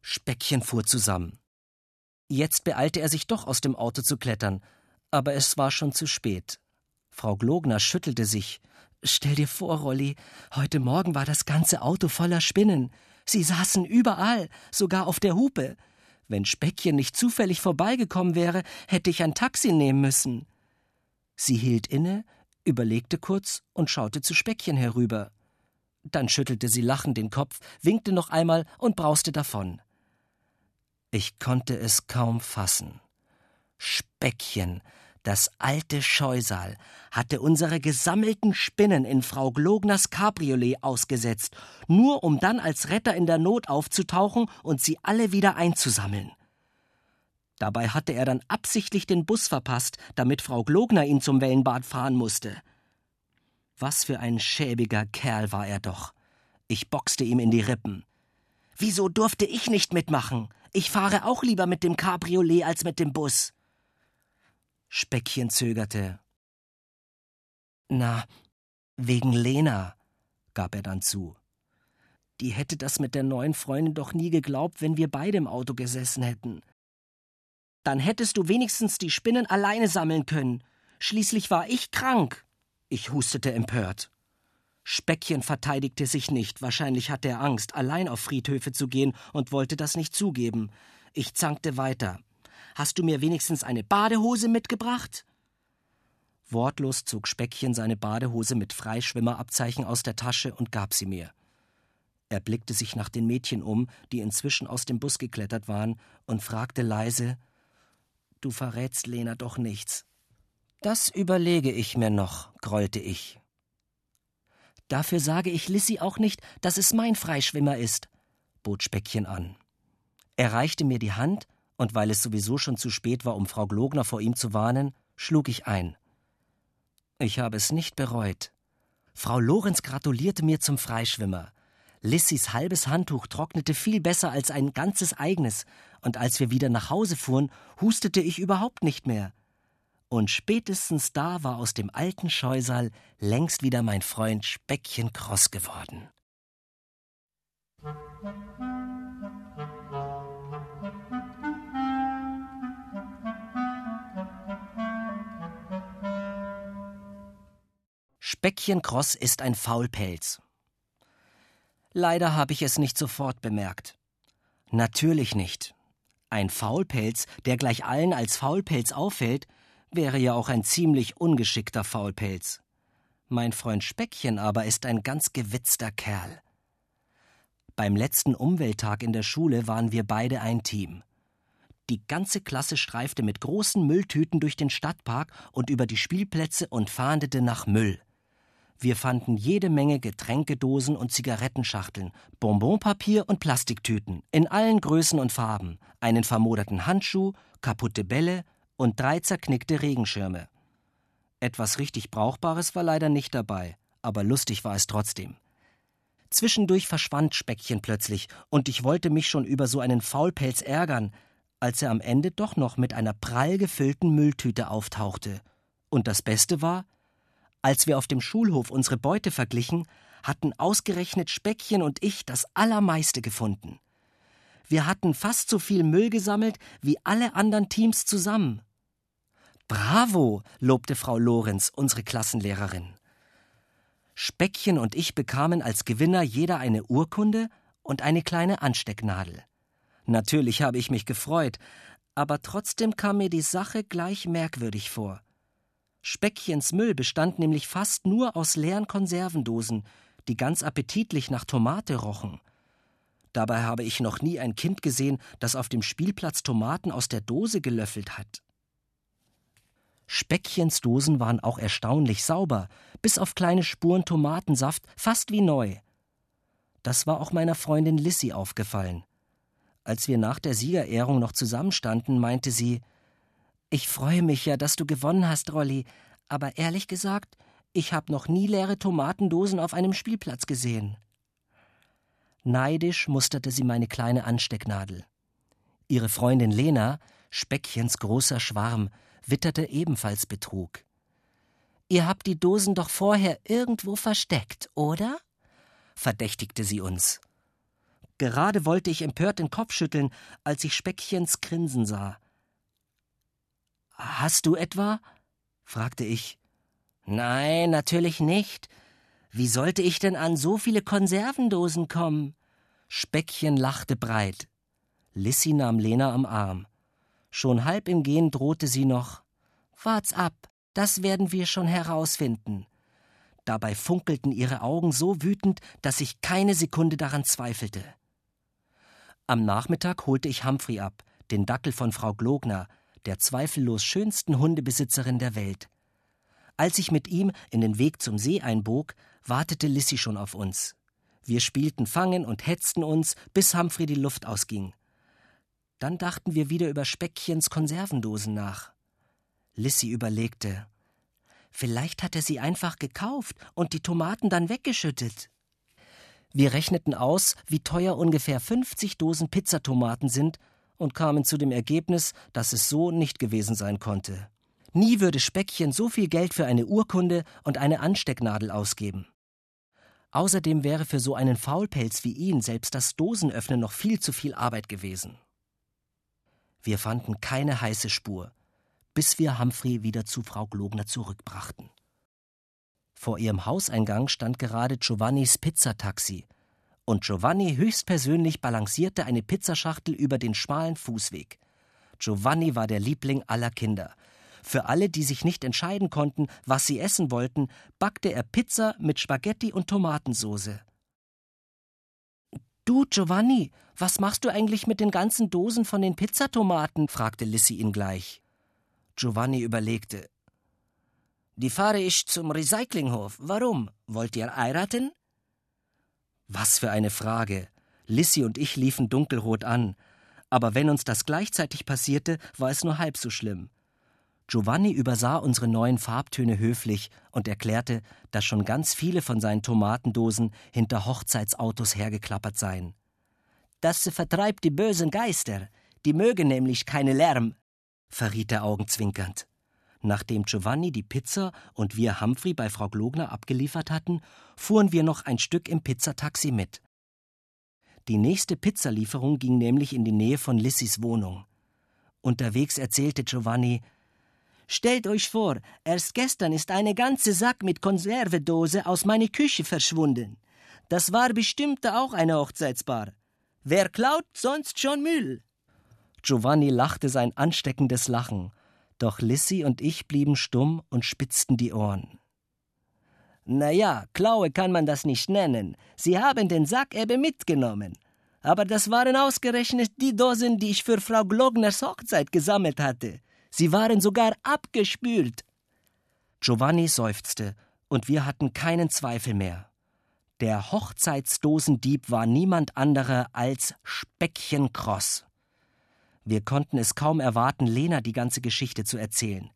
Speckchen fuhr zusammen. Jetzt beeilte er sich doch aus dem Auto zu klettern, aber es war schon zu spät. Frau Glogner schüttelte sich. Stell dir vor, Rolli, heute Morgen war das ganze Auto voller Spinnen. Sie saßen überall, sogar auf der Hupe. Wenn Speckchen nicht zufällig vorbeigekommen wäre, hätte ich ein Taxi nehmen müssen. Sie hielt inne, überlegte kurz und schaute zu Speckchen herüber. Dann schüttelte sie lachend den Kopf, winkte noch einmal und brauste davon. Ich konnte es kaum fassen. Speckchen, das alte Scheusal, hatte unsere gesammelten Spinnen in Frau Glogners Cabriolet ausgesetzt, nur um dann als Retter in der Not aufzutauchen und sie alle wieder einzusammeln. Dabei hatte er dann absichtlich den Bus verpasst, damit Frau Glogner ihn zum Wellenbad fahren musste. Was für ein schäbiger Kerl war er doch. Ich boxte ihm in die Rippen. Wieso durfte ich nicht mitmachen? Ich fahre auch lieber mit dem Cabriolet als mit dem Bus. Speckchen zögerte. Na, wegen Lena, gab er dann zu. Die hätte das mit der neuen Freundin doch nie geglaubt, wenn wir beide im Auto gesessen hätten. Dann hättest du wenigstens die Spinnen alleine sammeln können. Schließlich war ich krank. Ich hustete empört. Speckchen verteidigte sich nicht, wahrscheinlich hatte er Angst, allein auf Friedhöfe zu gehen und wollte das nicht zugeben. Ich zankte weiter. Hast du mir wenigstens eine Badehose mitgebracht? Wortlos zog Speckchen seine Badehose mit Freischwimmerabzeichen aus der Tasche und gab sie mir. Er blickte sich nach den Mädchen um, die inzwischen aus dem Bus geklettert waren, und fragte leise Du verrätst Lena doch nichts. Das überlege ich mir noch, grollte ich. Dafür sage ich Lissy auch nicht, dass es mein Freischwimmer ist, bot Speckchen an. Er reichte mir die Hand, und weil es sowieso schon zu spät war, um Frau Glogner vor ihm zu warnen, schlug ich ein. Ich habe es nicht bereut. Frau Lorenz gratulierte mir zum Freischwimmer. Lissys halbes Handtuch trocknete viel besser als ein ganzes eigenes, und als wir wieder nach Hause fuhren, hustete ich überhaupt nicht mehr und spätestens da war aus dem alten Scheusal längst wieder mein Freund Speckchen Kross geworden. Speckchen Kross ist ein Faulpelz. Leider habe ich es nicht sofort bemerkt. Natürlich nicht. Ein Faulpelz, der gleich allen als Faulpelz auffällt, wäre ja auch ein ziemlich ungeschickter Faulpelz. Mein Freund Speckchen aber ist ein ganz gewitzter Kerl. Beim letzten Umwelttag in der Schule waren wir beide ein Team. Die ganze Klasse streifte mit großen Mülltüten durch den Stadtpark und über die Spielplätze und fahndete nach Müll. Wir fanden jede Menge Getränkedosen und Zigarettenschachteln, Bonbonpapier und Plastiktüten in allen Größen und Farben, einen vermoderten Handschuh, kaputte Bälle, und drei zerknickte Regenschirme. Etwas richtig Brauchbares war leider nicht dabei, aber lustig war es trotzdem. Zwischendurch verschwand Speckchen plötzlich, und ich wollte mich schon über so einen Faulpelz ärgern, als er am Ende doch noch mit einer prall gefüllten Mülltüte auftauchte. Und das Beste war, als wir auf dem Schulhof unsere Beute verglichen, hatten ausgerechnet Speckchen und ich das Allermeiste gefunden. Wir hatten fast so viel Müll gesammelt wie alle anderen Teams zusammen. Bravo, lobte Frau Lorenz, unsere Klassenlehrerin. Speckchen und ich bekamen als Gewinner jeder eine Urkunde und eine kleine Anstecknadel. Natürlich habe ich mich gefreut, aber trotzdem kam mir die Sache gleich merkwürdig vor. Speckchens Müll bestand nämlich fast nur aus leeren Konservendosen, die ganz appetitlich nach Tomate rochen. Dabei habe ich noch nie ein Kind gesehen, das auf dem Spielplatz Tomaten aus der Dose gelöffelt hat. Speckchens Dosen waren auch erstaunlich sauber, bis auf kleine Spuren Tomatensaft, fast wie neu. Das war auch meiner Freundin Lissy aufgefallen. Als wir nach der Siegerehrung noch zusammenstanden, meinte sie Ich freue mich ja, dass du gewonnen hast, Rolli, aber ehrlich gesagt, ich habe noch nie leere Tomatendosen auf einem Spielplatz gesehen. Neidisch musterte sie meine kleine Anstecknadel. Ihre Freundin Lena, Speckchens großer Schwarm, witterte ebenfalls Betrug. Ihr habt die Dosen doch vorher irgendwo versteckt, oder? verdächtigte sie uns. Gerade wollte ich empört den Kopf schütteln, als ich Speckchens Grinsen sah. Hast du etwa? fragte ich. Nein, natürlich nicht. Wie sollte ich denn an so viele Konservendosen kommen? Speckchen lachte breit. Lissy nahm Lena am Arm. Schon halb im Gehen drohte sie noch Wart's ab, das werden wir schon herausfinden. Dabei funkelten ihre Augen so wütend, dass ich keine Sekunde daran zweifelte. Am Nachmittag holte ich Humphrey ab, den Dackel von Frau Glogner, der zweifellos schönsten Hundebesitzerin der Welt. Als ich mit ihm in den Weg zum See einbog, wartete Lissy schon auf uns. Wir spielten Fangen und hetzten uns, bis Humphrey die Luft ausging. Dann dachten wir wieder über Speckchens Konservendosen nach. Lissy überlegte. Vielleicht hat er sie einfach gekauft und die Tomaten dann weggeschüttet. Wir rechneten aus, wie teuer ungefähr 50 Dosen Pizzatomaten sind und kamen zu dem Ergebnis, dass es so nicht gewesen sein konnte. Nie würde Speckchen so viel Geld für eine Urkunde und eine Anstecknadel ausgeben. Außerdem wäre für so einen Faulpelz wie ihn selbst das Dosenöffnen noch viel zu viel Arbeit gewesen. Wir fanden keine heiße Spur, bis wir Humphrey wieder zu Frau Glogner zurückbrachten. Vor ihrem Hauseingang stand gerade Giovannis Pizzataxi, und Giovanni höchstpersönlich balancierte eine Pizzaschachtel über den schmalen Fußweg. Giovanni war der Liebling aller Kinder. Für alle, die sich nicht entscheiden konnten, was sie essen wollten, backte er Pizza mit Spaghetti und Tomatensoße. Du, Giovanni, was machst du eigentlich mit den ganzen Dosen von den Pizzatomaten? fragte Lissy ihn gleich. Giovanni überlegte. Die fahre ich zum Recyclinghof. Warum? Wollt ihr heiraten? Was für eine Frage. Lissy und ich liefen dunkelrot an. Aber wenn uns das gleichzeitig passierte, war es nur halb so schlimm. Giovanni übersah unsere neuen Farbtöne höflich und erklärte, dass schon ganz viele von seinen Tomatendosen hinter Hochzeitsautos hergeklappert seien. Das vertreibt die bösen Geister, die mögen nämlich keine Lärm, verriet er augenzwinkernd. Nachdem Giovanni die Pizza und wir Humphrey bei Frau Glogner abgeliefert hatten, fuhren wir noch ein Stück im Pizzataxi mit. Die nächste Pizzalieferung ging nämlich in die Nähe von Lissys Wohnung. Unterwegs erzählte Giovanni, Stellt euch vor, erst gestern ist eine ganze Sack mit Konservedose aus meiner Küche verschwunden. Das war bestimmt auch eine Hochzeitsbar. Wer klaut sonst schon Müll? Giovanni lachte sein ansteckendes Lachen, doch Lissy und ich blieben stumm und spitzten die Ohren. Na ja, Klaue kann man das nicht nennen. Sie haben den Sack eben mitgenommen. Aber das waren ausgerechnet die Dosen, die ich für Frau Glogners Hochzeit gesammelt hatte. Sie waren sogar abgespült. Giovanni seufzte, und wir hatten keinen Zweifel mehr. Der Hochzeitsdosendieb war niemand anderer als Speckchen Cross. Wir konnten es kaum erwarten, Lena die ganze Geschichte zu erzählen.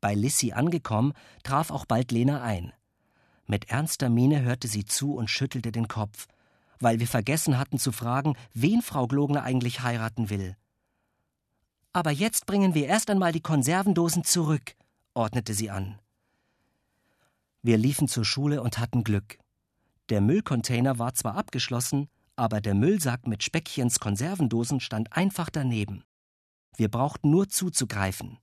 Bei Lissy angekommen, traf auch bald Lena ein. Mit ernster Miene hörte sie zu und schüttelte den Kopf, weil wir vergessen hatten zu fragen, wen Frau Glogner eigentlich heiraten will. Aber jetzt bringen wir erst einmal die Konservendosen zurück, ordnete sie an. Wir liefen zur Schule und hatten Glück. Der Müllcontainer war zwar abgeschlossen, Aber der Müllsack mit Speckchens Konservendosen stand einfach daneben. Wir brauchten nur zuzugreifen.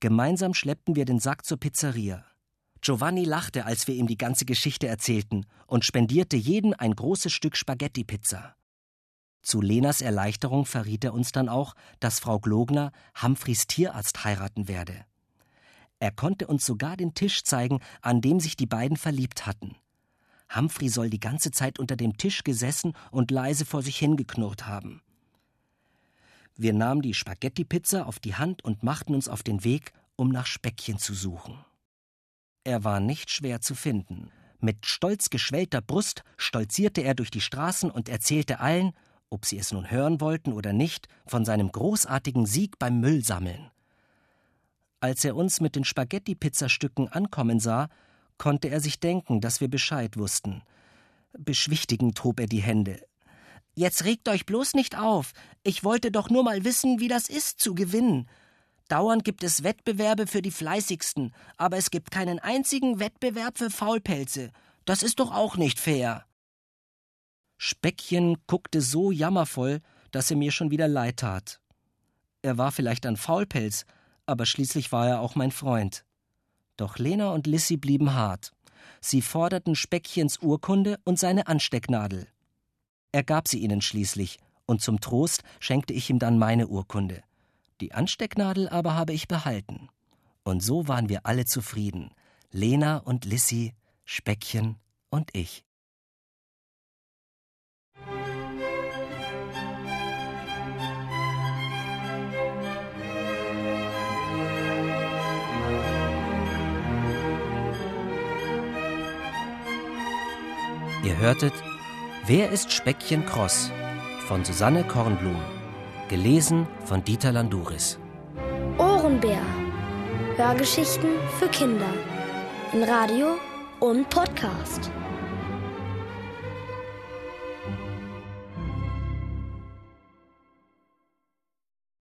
Gemeinsam schleppten wir den Sack zur Pizzeria. Giovanni lachte, als wir ihm die ganze Geschichte erzählten und spendierte jeden ein großes Stück Spaghetti-Pizza. Zu Lenas Erleichterung verriet er uns dann auch, dass Frau Glogner Humphreys Tierarzt heiraten werde. Er konnte uns sogar den Tisch zeigen, an dem sich die beiden verliebt hatten. Humphrey soll die ganze Zeit unter dem Tisch gesessen und leise vor sich hingeknurrt haben. Wir nahmen die Spaghetti-Pizza auf die Hand und machten uns auf den Weg, um nach Speckchen zu suchen. Er war nicht schwer zu finden. Mit stolz geschwellter Brust stolzierte er durch die Straßen und erzählte allen, ob sie es nun hören wollten oder nicht, von seinem großartigen Sieg beim Müllsammeln. Als er uns mit den Spaghetti-Pizzastücken ankommen sah, konnte er sich denken, dass wir Bescheid wussten. Beschwichtigend hob er die Hände. Jetzt regt euch bloß nicht auf. Ich wollte doch nur mal wissen, wie das ist, zu gewinnen. Dauernd gibt es Wettbewerbe für die Fleißigsten, aber es gibt keinen einzigen Wettbewerb für Faulpelze. Das ist doch auch nicht fair. Speckchen guckte so jammervoll, dass er mir schon wieder leid tat. Er war vielleicht ein Faulpelz, aber schließlich war er auch mein Freund. Doch Lena und Lissy blieben hart. Sie forderten Speckchens Urkunde und seine Anstecknadel. Er gab sie ihnen schließlich, und zum Trost schenkte ich ihm dann meine Urkunde. Die Anstecknadel aber habe ich behalten. Und so waren wir alle zufrieden. Lena und Lissy, Speckchen und ich. Ihr hörtet Wer ist Speckchen Kross? von Susanne Kornblum. Gelesen von Dieter Landuris. Ohrenbär. Hörgeschichten für Kinder. In Radio und Podcast.